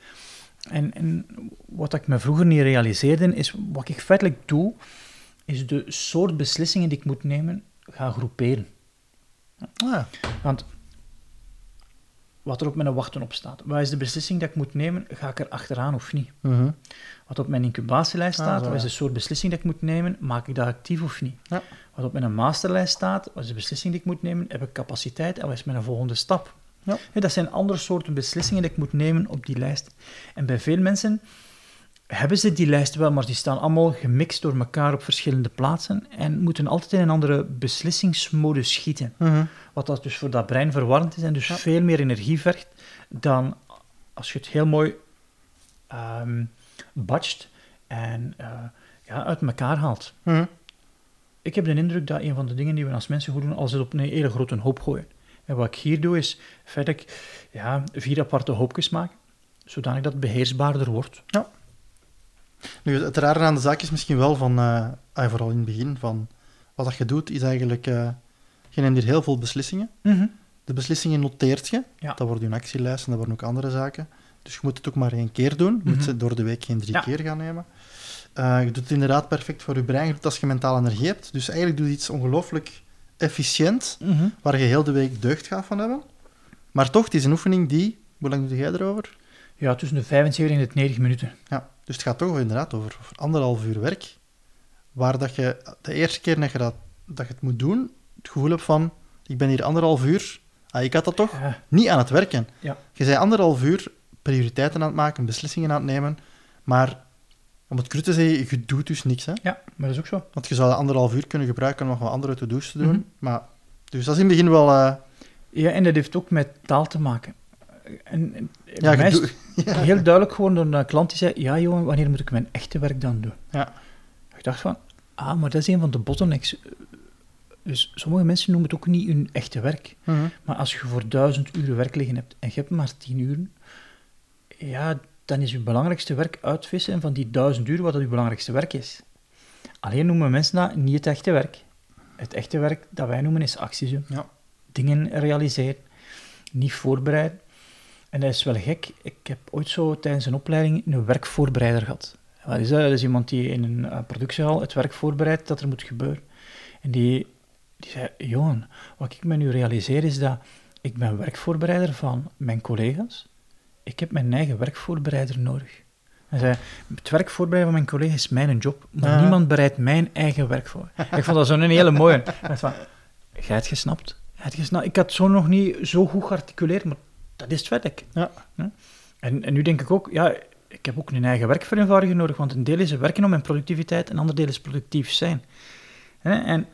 En, en wat ik me vroeger niet realiseerde, is wat ik feitelijk doe, is de soort beslissingen die ik moet nemen, gaan groeperen. Ah, ja. Want wat er op mijn wachten op staat, wat is de beslissing dat ik moet nemen, ga ik er achteraan of niet? Mhm. Wat op mijn incubatielijst Ah, staat, wat is de soort beslissing dat ik moet nemen, maak ik dat actief of niet? Ja. Wat op mijn masterlijst staat, wat is de beslissing die ik moet nemen, heb ik capaciteit en wat is mijn volgende stap? Ja. Dat zijn andere soorten beslissingen die ik moet nemen op die lijst. En bij veel mensen hebben ze die lijst wel, maar die staan allemaal gemixt door elkaar op verschillende plaatsen en moeten altijd in een andere beslissingsmodus schieten. Mhm. Wat dat dus voor dat brein verwarrend is en dus Ja. veel meer energie vergt dan als je het heel mooi ehm batcht en eh, ja, uit elkaar haalt. Mhm. Ik heb de indruk dat een van de dingen die we als mensen goed doen, als het op een hele grote hoop gooien. En wat ik hier doe, is verder ja, vier aparte hoopjes maken, zodanig dat het beheersbaarder wordt. Nu, het rare aan de zaak is misschien wel van, eh, ah, vooral in het begin, van wat dat je doet, is eigenlijk, eh, je neemt hier heel veel beslissingen. De beslissingen noteert je. Ja. Dat wordt een actielijst en dat worden ook andere zaken. Dus je moet het ook maar één keer doen. Je moet Mhm. ze door de week geen drie Ja. keer gaan nemen. Eh, je doet het inderdaad perfect voor je brein, je doet het als je mentale energie hebt. Dus eigenlijk doe je iets ongelooflijk efficiënt, waar je heel de week deugd gaat van hebben. Maar toch, het is een oefening die... Hoe lang doe jij erover? Ja, tussen de 75 en de 90 minuten. Ja, dus het gaat toch inderdaad over, over anderhalf uur werk, waar dat je de eerste keer dat je, dat, dat je het moet doen, het gevoel hebt van, ik ben hier anderhalf uur, ah, ik had dat toch, Ja, niet aan het werken. Ja. Je bent anderhalf uur prioriteiten aan het maken, beslissingen aan het nemen, maar om het cru te zeggen, je doet dus niks. Hè? ja, maar dat is ook zo. Want je zou dat anderhalf uur kunnen gebruiken om nog wat andere to-do's te doen. Mhm. maar, dus dat is in het begin wel... eh, Ja, en dat heeft ook met taal te maken. En, en ja, mij is heel duidelijk gewoon door een klant die zei, ja Johan, wanneer moet ik mijn echte werk dan doen? Ja. Ik dacht van, ah, maar dat is een van de bottlenecks. Dus sommige mensen noemen het ook niet hun echte werk. Mhm. Maar als je voor duizend uren werk liggen hebt en je hebt maar tien uren, ja, dan is je belangrijkste werk uitvissen van die duizend uur wat dat je belangrijkste werk is. Alleen noemen mensen dat niet het echte werk. Het echte werk dat wij noemen is acties. Ja. Dingen realiseren, niet voorbereiden. En dat is wel gek. Ik heb ooit zo tijdens een opleiding een werkvoorbereider gehad. Wat is dat? Dat is iemand die in een eh, productiehal het werk voorbereidt dat er moet gebeuren. En die, die zei, Johan, wat ik me nu realiseer is dat ik ben werkvoorbereider van mijn collega's. Ik heb mijn eigen werkvoorbereider nodig. Hij zei, het werk voorbereiden van mijn collega is mijn job, maar Ja. niemand bereidt mijn eigen werk voor. ik vond dat zo'n hele mooie. Dacht van, jij hebt gesnapt. Jij gesnapt. Ik had het zo nog niet zo goed gearticuleerd, maar dat is het werk. Ja. En, en nu denk ik ook, ja, ik heb ook een eigen werkvereenvoudiger nodig, want een deel is werken om mijn productiviteit, een ander deel is productief zijn. En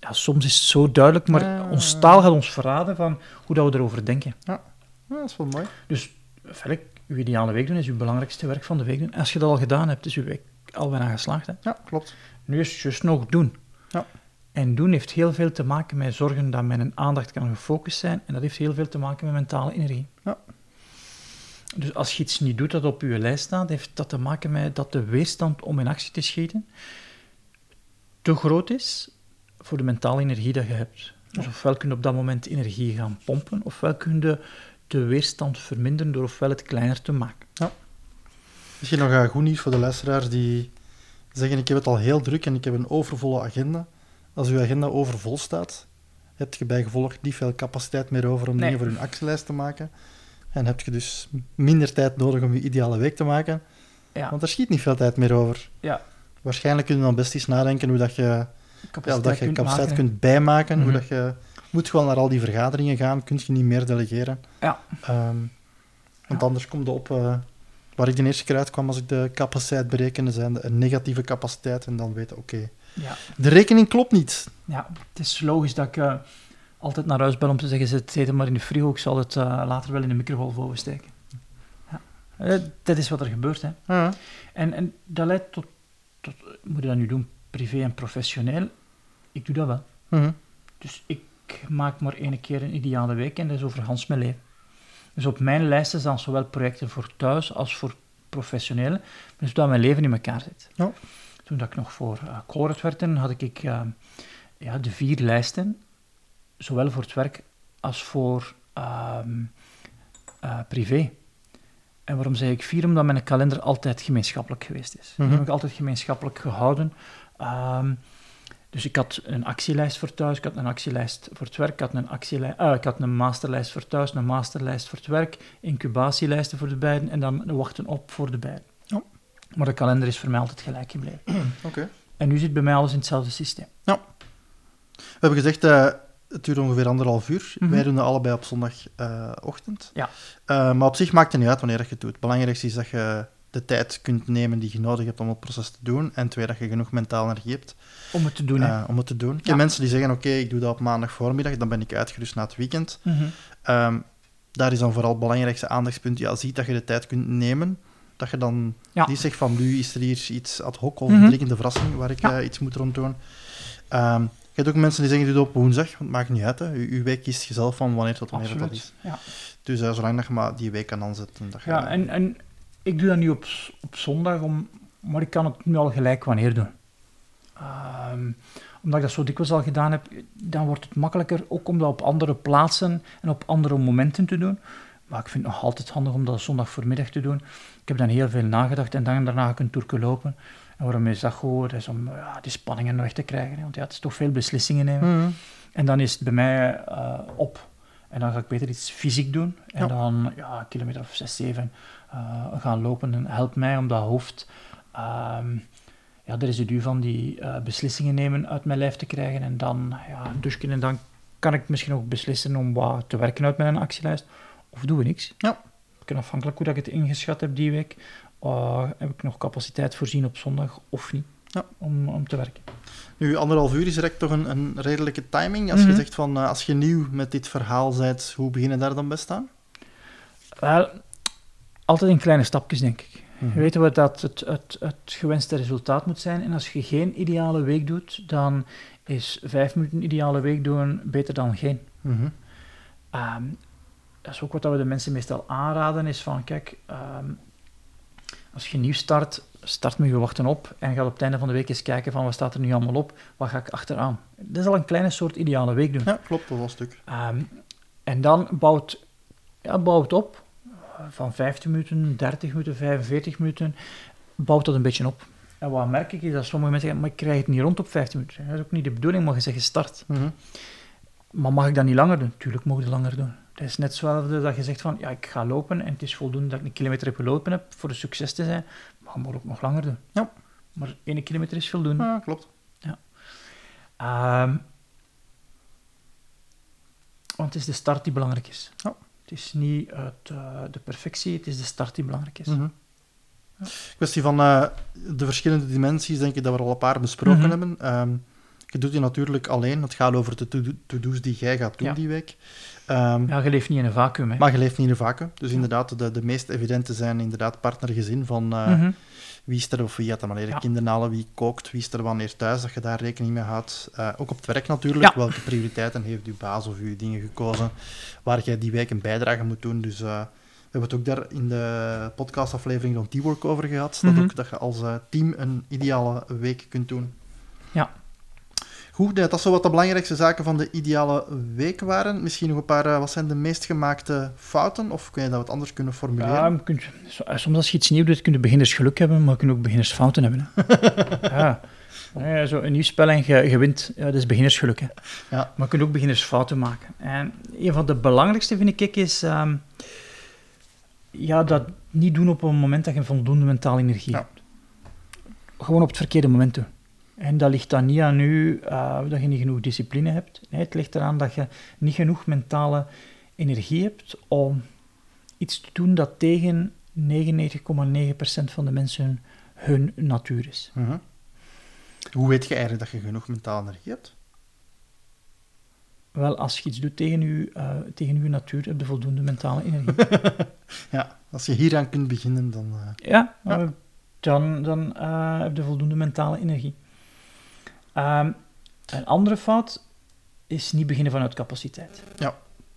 ja, soms is het zo duidelijk, maar Ja. ons taal gaat ons verraden van hoe dat we erover denken. Ja, dat is wel mooi. Dus verder, uw ideale week doen is uw belangrijkste werk van de week doen. Als je dat al gedaan hebt, is uw week al bijna geslaagd. Hè? Ja, klopt. Nu is het juist nog doen. Ja. En doen heeft heel veel te maken met zorgen dat mijn aandacht kan gefocust zijn. En dat heeft heel veel te maken met mentale energie. Ja. Dus als je iets niet doet dat op je lijst staat, heeft dat te maken met dat de weerstand om in actie te schieten te groot is voor de mentale energie dat je hebt. Dus ofwel kun je op dat moment energie gaan pompen, ofwel kun je de weerstand verminderen door ofwel het kleiner te maken. Misschien nog goed nieuws voor de luisteraars die zeggen: Ik heb het al heel druk en ik heb een overvolle agenda. Als uw agenda overvol staat, heb je bijgevolg niet veel capaciteit meer over om Nee. dingen voor een actielijst te maken. En heb je dus minder tijd nodig om je ideale week te maken. Ja, Want er schiet niet veel tijd meer over. ja. Waarschijnlijk kun je dan best eens nadenken hoe dat je ja, capaciteit, dat je kunt capaciteit maken, kunt bijmaken. Hoe Mhm. dat je moet gewoon naar al die vergaderingen gaan, kun je niet meer delegeren. Ja. Ehm, want Ja. anders komt er op, eh, waar ik de eerste keer uitkwam als ik de capaciteit berekende, zijn de, een negatieve capaciteit. En dan weten, oké, Ja. de rekening klopt niet. Ja, het is logisch dat ik eh, altijd naar huis bel om te zeggen, zet het maar in de frigo, ik zal het eh, later wel in de microgolf oversteken. Ja. Eh, dat is wat er gebeurt. Hè. En, en dat leidt tot, tot, moet je dat nu doen, privé en professioneel? Ik doe dat wel. Mhm. Dus ik maak maar één keer een ideale week en dat is over Hans mijn leven. Dus op mijn lijsten staan zowel projecten voor thuis als voor professionele, dus dat mijn leven in elkaar zit. Ja. Toen dat ik nog voor uh, Colruyt werkte, had ik eh, ja, de vier lijsten, zowel voor het werk als voor ehm, eh, privé. En waarom zeg ik vier? Omdat mijn kalender altijd gemeenschappelijk geweest is. Die Mhm. heb ik altijd gemeenschappelijk gehouden. Ehm, dus ik had een actielijst voor thuis, ik had een actielijst voor het werk, ik had een, actielijst, ik had een masterlijst voor thuis, een masterlijst voor het werk, incubatielijsten voor de beiden en dan wachten op voor de beiden. Ja. Maar de kalender is voor mij altijd gelijk gebleven. Oké. En nu zit bij mij alles in hetzelfde systeem. We hebben gezegd, eh, het duurt ongeveer anderhalf uur. Mhm. Wij doen dat allebei op zondagochtend. Ja. Eh, maar op zich maakt het niet uit wanneer dat je het doet. Het belangrijkste is dat je de tijd kunt nemen die je nodig hebt om het proces te doen. En twee, dat je genoeg mentale energie hebt Om het te doen, hè. eh, om het te doen. Ik Ja. heb mensen die zeggen, oké, ik doe dat op maandag voormiddag, dan ben ik uitgerust na het weekend. Mhm. Ehm, daar is dan vooral het belangrijkste aandachtspunt. Ja, ziet dat je de tijd kunt nemen. Dat je dan Ja. niet zegt van, nu is er hier iets ad hoc of Mhm. een dringende verrassing waar ik Ja. eh, iets moet rond doen. Ehm, je hebt ook mensen die zeggen, doe het op woensdag. Want het maakt niet uit, hè. U- Uw week kiest je zelf van wanneer tot wanneer dat is. Ja. Dus eh, zolang dat je maar die week kan aanzetten. Dat je, Ja, en, en ik doe dat nu op, op zondag, om, maar ik kan het nu al gelijk wanneer doen. Ehm, omdat ik dat zo dikwijls al gedaan heb, dan wordt het makkelijker, ook om dat op andere plaatsen en op andere momenten te doen. Maar ik vind het nog altijd handig om dat zondag voormiddag te doen. Ik heb dan heel veel nagedacht en dan daarna een toerke lopen. En waarom is dat goed? Dat is om ja, die spanningen weg te krijgen. hè. Want ja, het is toch veel beslissingen nemen. Mhm. En dan is het bij mij eh, op. En dan ga ik beter iets fysiek doen. En Ja. dan ja, een kilometer of zes, zeven eh, gaan lopen. En helpt mij om dat hoofd, ehm, ja, de residu van die eh, beslissingen nemen uit mijn lijf te krijgen. En dan ja, een douche en dan kan ik misschien ook beslissen om wat te werken uit mijn actielijst. Of doen we niks. Ja. Ik ben afhankelijk hoe dat ik het ingeschat heb die week. eh, heb ik nog capaciteit voorzien op zondag of niet Ja. om, om te werken. Nu, anderhalf uur is direct toch een, een redelijke timing. Als Mhm. je zegt van, eh, als je nieuw met dit verhaal bent, hoe begin je daar dan best aan? Wel, altijd in kleine stapjes, denk ik. Mhm. Je weet wat dat het, het, het gewenste resultaat moet zijn. En als je geen ideale week doet, dan is vijf minuten ideale week doen beter dan geen. Mhm. Ehm, dat is ook wat we de mensen meestal aanraden, is van, kijk, ehm, als je nieuw start, start met je wachten op en gaat op het einde van de week eens kijken van, wat staat er nu allemaal op, wat ga ik achteraan. Dat is al een kleine soort ideale week doen. Ja, klopt, dat was een stuk. Ehm, en dan bouwt, ja, bouw het op. Eh, Van 15 minuten, 30 minuten, 45 minuten. Bouwt dat een beetje op. En wat merk ik is dat sommige mensen zeggen, maar ik krijg het niet rond op 15 minuten. Dat is ook niet de bedoeling, maar je zegt gestart. Mhm. Maar mag ik dat niet langer doen? Tuurlijk mogen we langer doen. Dat is net hetzelfde dat je zegt van, ja, ik ga lopen en het is voldoende dat ik een kilometer heb gelopen heb voor een succes te zijn, maar je moet ook nog langer doen. Ja. Maar één kilometer is voldoende. Ja, klopt. Ehm, want het is de start die belangrijk is. Ja. Het is niet het, eh, de perfectie, het is de start die belangrijk is. Mhm. Kwestie van eh, de verschillende dimensies, denk ik dat we al een paar besproken Mhm. hebben. Ehm, je doet die natuurlijk alleen. Het gaat over de to- to-do's die jij gaat doen Ja. die week. Ehm, Ja, je leeft niet in een vacuüm. Hè. Maar je leeft niet in een vacuüm. Dus inderdaad, de, de meest evidente zijn inderdaad partnergezin van eh, Mhm. wie is er of wie gaat er maar leren Ja. wie kookt, wie is er wanneer thuis, dat je daar rekening mee houdt. Eh, ook op het werk natuurlijk. Ja. Welke prioriteiten heeft uw baas of uw dingen gekozen waar jij die week een bijdrage moet doen. Dus eh, we hebben het ook daar in de podcastaflevering rond Teamwork over gehad. Dat, Mhm. ook, dat je als team een ideale week kunt doen. Ja. Goed, dat zo wat de belangrijkste zaken van de ideale week waren. Misschien nog een paar, eh, wat zijn de meest gemaakte fouten? Of kun je dat wat anders kunnen formuleren? Ja, je kunt, so- soms als je iets nieuw doet, kun je beginnersgeluk hebben, maar kunt ook beginnersfouten hebben. Hè. ja. Ja, zo een nieuw spel en je, je wint, ja, dat is beginnersgeluk. Hè. Ja. Maar je kunt ook beginnersfouten maken. En een van de belangrijkste, vind ik, is ehm, ja, dat niet doen op een moment dat je voldoende mentale energie hebt. Gewoon op het verkeerde moment doen. En dat ligt dan niet aan u eh, dat je niet genoeg discipline hebt. Nee, het ligt eraan dat je niet genoeg mentale energie hebt om iets te doen dat tegen 99,9% van de mensen hun natuur is. Mhm. Hoe weet je eigenlijk dat je genoeg mentale energie hebt? Wel, als je iets doet tegen je, eh, tegen uw natuur, heb je voldoende mentale energie. Ja, als je hieraan kunt beginnen, dan... eh, Ja, Ja. dan, dan heb je voldoende mentale energie. Ehm, een andere fout is niet beginnen vanuit capaciteit.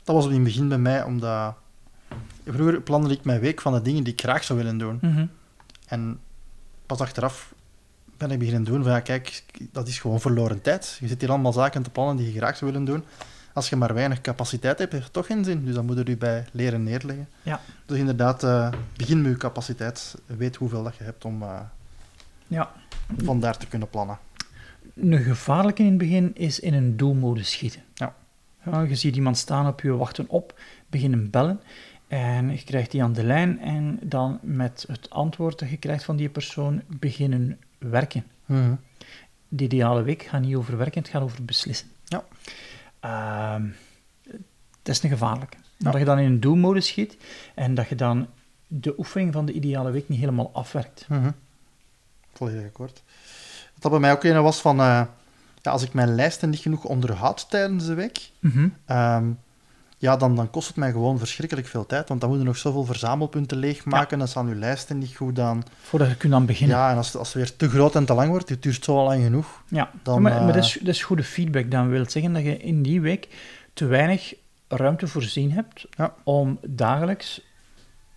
dat was in het begin bij mij, omdat... Vroeger plande ik mijn week van de dingen die ik graag zou willen doen. Mhm. En pas achteraf ben ik beginnen doen van, ja, kijk, dat is gewoon verloren tijd. Je zit hier allemaal zaken te plannen die je graag zou willen doen. Als je maar weinig capaciteit hebt, heeft het toch geen zin. Dus dan moet je er bij leren neerleggen. Ja. Dus inderdaad, eh, begin met je capaciteit. Weet hoeveel dat je hebt om eh Ja. vandaar te kunnen plannen. Een gevaarlijke in het begin is in een doelmodus schieten. Ja. Ja, je ziet iemand staan op je wachten op, beginnen bellen en je krijgt die aan de lijn en dan met het antwoord dat je krijgt van die persoon beginnen werken. Mhm. De ideale week gaat niet over werken, het gaat over beslissen. Ja. Ehm, dat is een gevaarlijke. Ja. Dat je dan in een doelmodus schiet en dat je dan de oefening van de ideale week niet helemaal afwerkt. Mhm. Volledig akkoord. Dat bij mij ook een was van... eh, ja, als ik mijn lijsten niet genoeg onderhoud tijdens de week... Ehm, ja, dan, dan kost het mij gewoon verschrikkelijk veel tijd, want dan moeten nog zoveel verzamelpunten leegmaken, dan staan uw lijsten niet goed aan. Voordat je kunt aan beginnen. Ja, en als, als het weer te groot en te lang wordt, het duurt zo lang genoeg. Ja, Dan, maar, maar eh, dat, is, dat is goede feedback. Dan wil zeggen dat je in die week te weinig ruimte voorzien hebt Ja. om dagelijks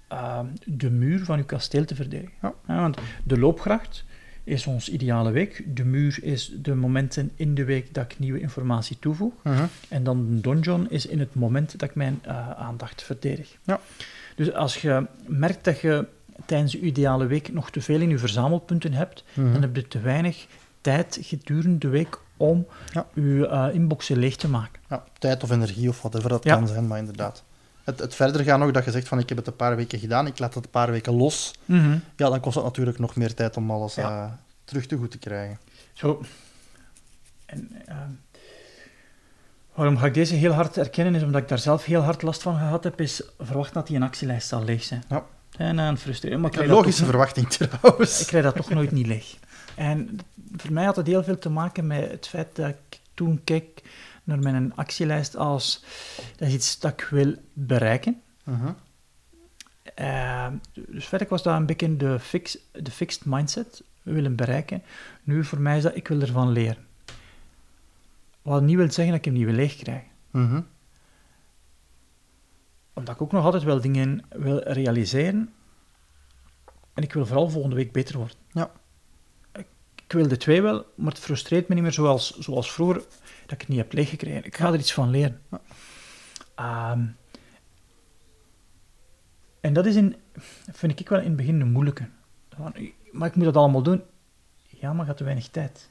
ehm, de muur van je kasteel te verdedigen. Ja. want de loopgracht is ons ideale week. De muur is de momenten in de week dat ik nieuwe informatie toevoeg. En dan de donjon is in het moment dat ik mijn eh, aandacht verdedig. Ja. Dus als je merkt dat je tijdens je ideale week nog te veel in je verzamelpunten hebt, Mhm. dan heb je te weinig tijd gedurende de week om Ja. je eh, inboxen leeg te maken. Ja, tijd of energie of whatever dat kan zijn, maar inderdaad. Het, het verder gaan ook, dat je zegt van ik heb het een paar weken gedaan, ik laat het een paar weken los. Ja, dan kost het natuurlijk nog meer tijd om alles Ja. eh, terug te goed te krijgen. Zo. En, ehm, waarom ga ik deze heel hard erkennen, is omdat ik daar zelf heel hard last van gehad heb, is verwacht dat die een actielijst zal leeg zijn. Ja. En dan frustreren. Maar Een dat logische toch- verwachting trouwens. Ik krijg dat toch nooit niet leeg. En voor mij had het heel veel te maken met het feit dat ik toen keek naar mijn actielijst als dat is iets dat ik wil bereiken. Mhm. Eh, dus verder was dat een beetje de, fix, de fixed mindset, willen bereiken. Nu voor mij is dat, ik wil ervan leren. Wat niet wil zeggen dat ik hem niet wil leegkrijgen. Mhm. Omdat ik ook nog altijd wel dingen wil realiseren. En ik wil vooral volgende week beter worden. Ja. Ik, wil de twee wel, maar het frustreert me niet meer zoals, zoals vroeger, dat ik het niet heb leeggekregen. Ik ga er iets van leren. Ehm, en dat is in, vind ik wel in het begin een moeilijke. Maar ik moet dat allemaal doen. Ja, maar hebt te weinig tijd.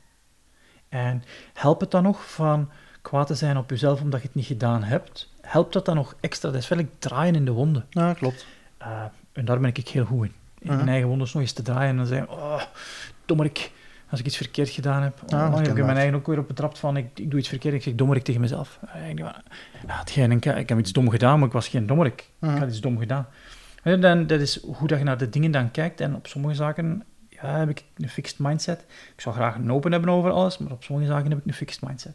En helpt het dan nog van, kwaad te zijn op jezelf omdat je het niet gedaan hebt, helpt dat dan nog extra. Dat is wel draaien in de wonden. Ja, klopt. Uh, en daar ben ik heel goed in. In mijn eigen wondes nog eens te draaien en dan zeggen, oh, dommerik, als ik iets verkeerd gedaan heb. Oh, Ja, ik heb herkenbaar. mijn eigen ook weer op betrapt van, ik, ik doe iets verkeerd. Ik zeg dommerik tegen mezelf. Ik denk ja, hetgeen, ik, ik heb iets dom gedaan, maar ik was geen dommerik. Mhm. Ik had iets dom gedaan. En dan, dat is hoe dat je naar de dingen dan kijkt. En op sommige zaken ja, heb ik een fixed mindset. Ik zou graag een open hebben over alles, maar op sommige zaken heb ik een fixed mindset.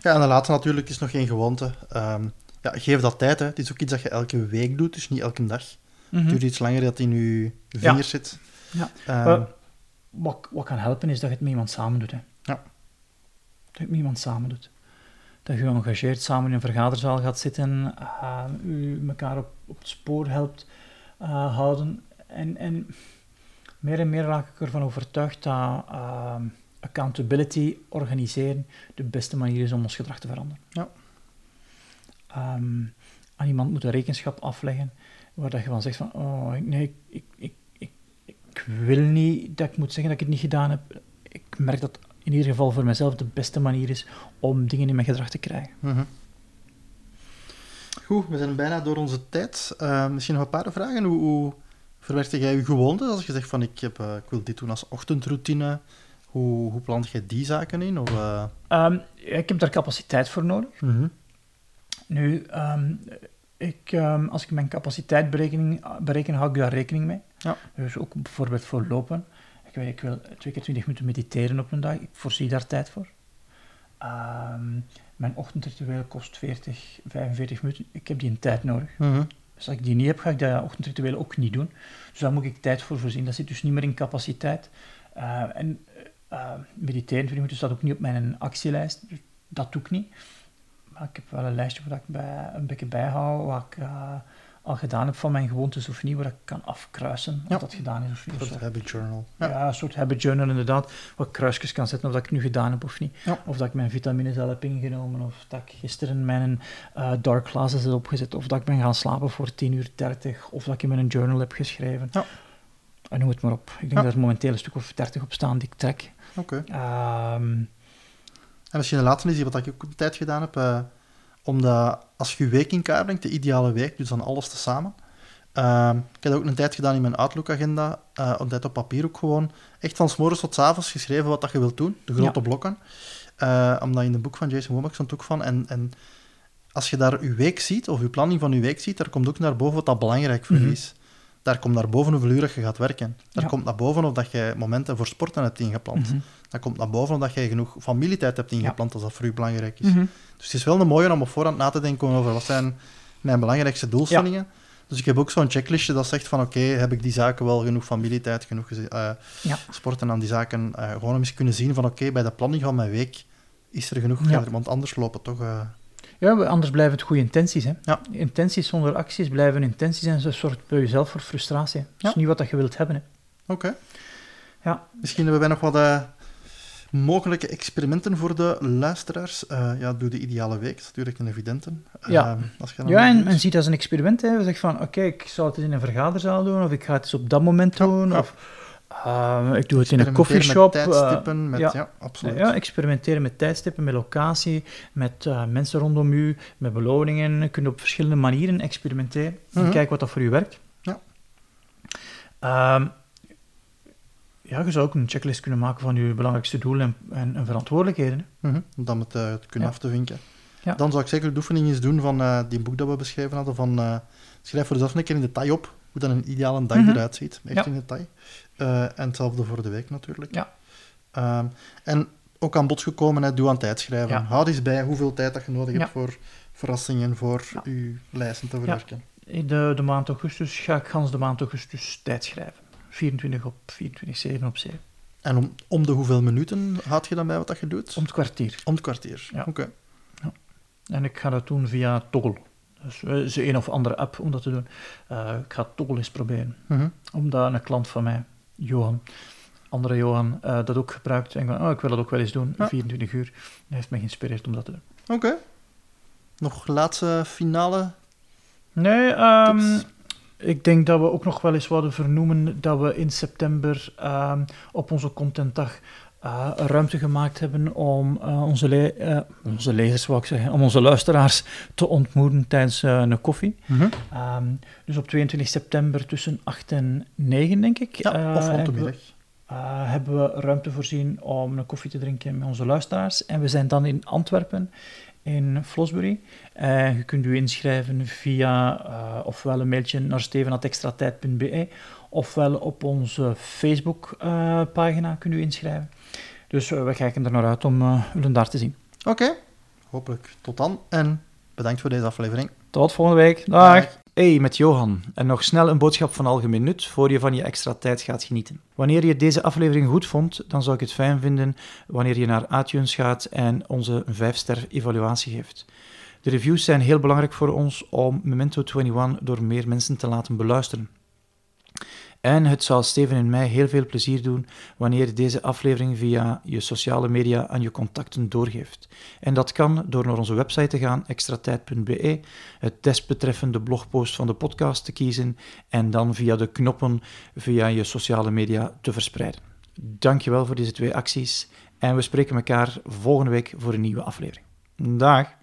Ja, en de laatste natuurlijk is nog geen gewoonte. Ehm, ja, geef dat tijd. Hè. Het is ook iets dat je elke week doet, dus niet elke dag. Het duurt iets langer dat in je vingers zit. Ja. Maar wat, wat kan helpen is dat je het met iemand samen doet. Hè. Ja. Dat je het met iemand samen doet. Dat je engageerd samen in een vergaderzaal gaat zitten, uh, u elkaar op, op het spoor helpt uh, houden. En, en meer en meer raak ik ervan overtuigd dat uh, accountability organiseren de beste manier is om ons gedrag te veranderen. Ja. Um, aan iemand moet een rekenschap afleggen waar dat je van zegt van, oh, nee, ik, ik, ik, ik wil niet dat ik moet zeggen dat ik het niet gedaan heb. Ik merk dat in ieder geval voor mezelf de beste manier is om dingen in mijn gedrag te krijgen. Mm -hmm. Goed, we zijn bijna door onze tijd. Uh, misschien nog een paar vragen. Hoe, hoe verwerkte jij je gewoontes? Als je zegt van ik, heb, uh, ik wil dit doen als ochtendroutine, hoe, hoe plant jij die zaken in? Of, uh... um, ik heb daar capaciteit voor nodig. Mm -hmm. Nu, um, ik, um, als ik mijn capaciteit bereken, bereken, hou ik daar rekening mee. Ja. Dus ook bijvoorbeeld voor lopen. Ik, weet, ik wil twee keer twintig minuten mediteren op een dag. Ik voorzie daar tijd voor. Um, mijn ochtendritueel kost 40, 45 minuten. Ik heb die een tijd nodig. Mm -hmm. Dus als ik die niet heb, ga ik dat ochtendritueel ook niet doen. Dus daar moet ik tijd voor voorzien. Dat zit dus niet meer in capaciteit. Uh, en uh, mediteren 20 minuten staat ook niet op mijn actielijst. Dus dat doe ik niet. Maar ik heb wel een lijstje waar ik bij, een beetje bijhoud, wat ik uh, al gedaan heb van mijn gewoontes of niet, waar ik kan afkruisen ja. of dat gedaan is of niet. Een soort habit journal. Ja. ja. een soort habit journal inderdaad, waar ik kruisjes kan zetten of dat ik het nu gedaan heb of niet. Ja. Of dat ik mijn vitamines al heb ingenomen, of dat ik gisteren mijn uh, dark classes heb opgezet, of dat ik ben gaan slapen voor 10 uur 30, of dat ik in mijn journal heb geschreven. Ja. En noem het maar op. Ik denk dat er momenteel een stuk of 30 op staan die ik trek. Oké. Okay. Um, en misschien de laatste is, wat ik ook een tijd gedaan heb, uh, omdat als je je week in kaart brengt, de ideale week, dus dan alles tezamen. Uh, ik heb ook een tijd gedaan in mijn Outlook-agenda, uh, een tijd op papier ook gewoon, echt van s morgens tot s avonds geschreven wat dat je wilt doen, de grote ja. blokken. Uh, omdat in het boek van Jason Womack stond ook van, en, en als je daar je week ziet, of je planning van je week ziet, daar komt ook naar boven wat dat belangrijk voor mm -hmm. is. Daar komt naar boven hoeveel uur je gaat werken. Daar Ja. komt naar boven of dat je momenten voor sporten hebt ingepland. Mhm. Daar komt naar boven of dat je genoeg familietijd hebt ingepland, als dat voor u belangrijk is. Mhm. Dus het is wel een mooie om op voorhand na te denken over wat zijn mijn belangrijkste doelstellingen. Dus ik heb ook zo'n checklistje dat zegt van oké, heb ik die zaken wel genoeg familietijd, genoeg uh, Ja. sporten aan die zaken. uh, gewoon om eens kunnen zien van oké, bij de planning van mijn week is er genoeg. Ja. Want anders lopen toch... uh, Ja, anders blijven het goede intenties. Hè? Ja. Intenties zonder acties blijven intenties en ze zorgt bij jezelf voor frustratie. hè. Dat Ja. is niet wat dat je wilt hebben. Hè? Oké. Ja. Misschien hebben wij nog wat uh, mogelijke experimenten voor de luisteraars. Uh, ja, doe de ideale week, dat natuurlijk een evidente. Ja. Uh, als je Ja, en, doet. en zie het als een experiment. Hè. We zeggen van, oké, ik zou het eens in een vergaderzaal doen, of ik ga het eens op dat moment doen, of uh, ik doe het in een coffeeshop. Met uh, tijdstippen, met, ja, ja. absoluut. ja, experimenteren met tijdstippen, met locatie, met uh, mensen rondom u, met beloningen. Je kunt op verschillende manieren experimenteren en Mhm. kijken wat dat voor u werkt. Ja. Ehm, ja, je zou ook een checklist kunnen maken van uw belangrijkste doelen en, en, en verantwoordelijkheden. Mhm, om dat met, uh, te kunnen af te vinken. Ja. Dan zou ik zeker de oefening eens doen van uh, die boek dat we beschreven hadden. Van, uh, schrijf voor jezelf een keer in detail op hoe dan een ideale dag Mhm. eruit ziet. Echt Ja. in detail. Uh, en hetzelfde voor de week natuurlijk. Ja. Um, en ook aan bod gekomen, hè, doe aan tijd schrijven. Ja. Houd eens bij hoeveel tijd dat je nodig hebt Ja. voor verrassingen, voor Ja. je lijsten te verwerken. De, de maand augustus ga ik gans de maand augustus tijd schrijven. 24 op 24, 7 op 7. En om, om de hoeveel minuten houd je dan bij wat dat je doet? Om het kwartier. Om het kwartier. Ja. Oké. En ik ga dat doen via Toggle. Dus uh, is een of andere app om dat te doen. Uh, ik ga Toggle eens proberen. Mhm. Omdat een klant van mij, Johan, andere Johan, uh, dat ook gebruikt. En ik van, oh, ik wil dat ook wel eens doen, Ja. 24 uur. Hij heeft mij geïnspireerd om dat te doen. Oké. Nog laatste finale Nee, um, tips? ik denk dat we ook nog wel eens zouden vernoemen dat we in september um, op onze contentdag uh, ruimte gemaakt hebben om uh, onze, le uh, onze lezers, wou ik zeggen, om onze luisteraars te ontmoeten tijdens een koffie. Mm -hmm. um, dus op 22 september tussen 8 en 9, denk ik. Ja, of rond de middag. hebben we ruimte voorzien om een koffie te drinken met onze luisteraars. En we zijn dan in Antwerpen in Flosbury. Uh, je kunt u inschrijven via uh, ofwel een mailtje naar steven.extratijd.be ofwel op onze Facebook-pagina kunt u inschrijven. Dus we kijken er naar uit om u daar te zien. Oké, okay. hopelijk tot dan en bedankt voor deze aflevering. Tot volgende week. Dag. Dag. Hey, met Johan. En nog snel een boodschap van algemeen nut voor je van je extra tijd gaat genieten. Wanneer je deze aflevering goed vond, dan zou ik het fijn vinden wanneer je naar iTunes gaat en onze 5-ster evaluatie geeft. De reviews zijn heel belangrijk voor ons om Memento 21 door meer mensen te laten beluisteren. En het zal Steven en mij heel veel plezier doen wanneer je deze aflevering via je sociale media aan je contacten doorgeeft. En dat kan door naar onze website te gaan, extratijd.be, het desbetreffende blogpost van de podcast te kiezen en dan via de knoppen via je sociale media te verspreiden. Dankjewel voor deze twee acties en we spreken elkaar volgende week voor een nieuwe aflevering. Dag!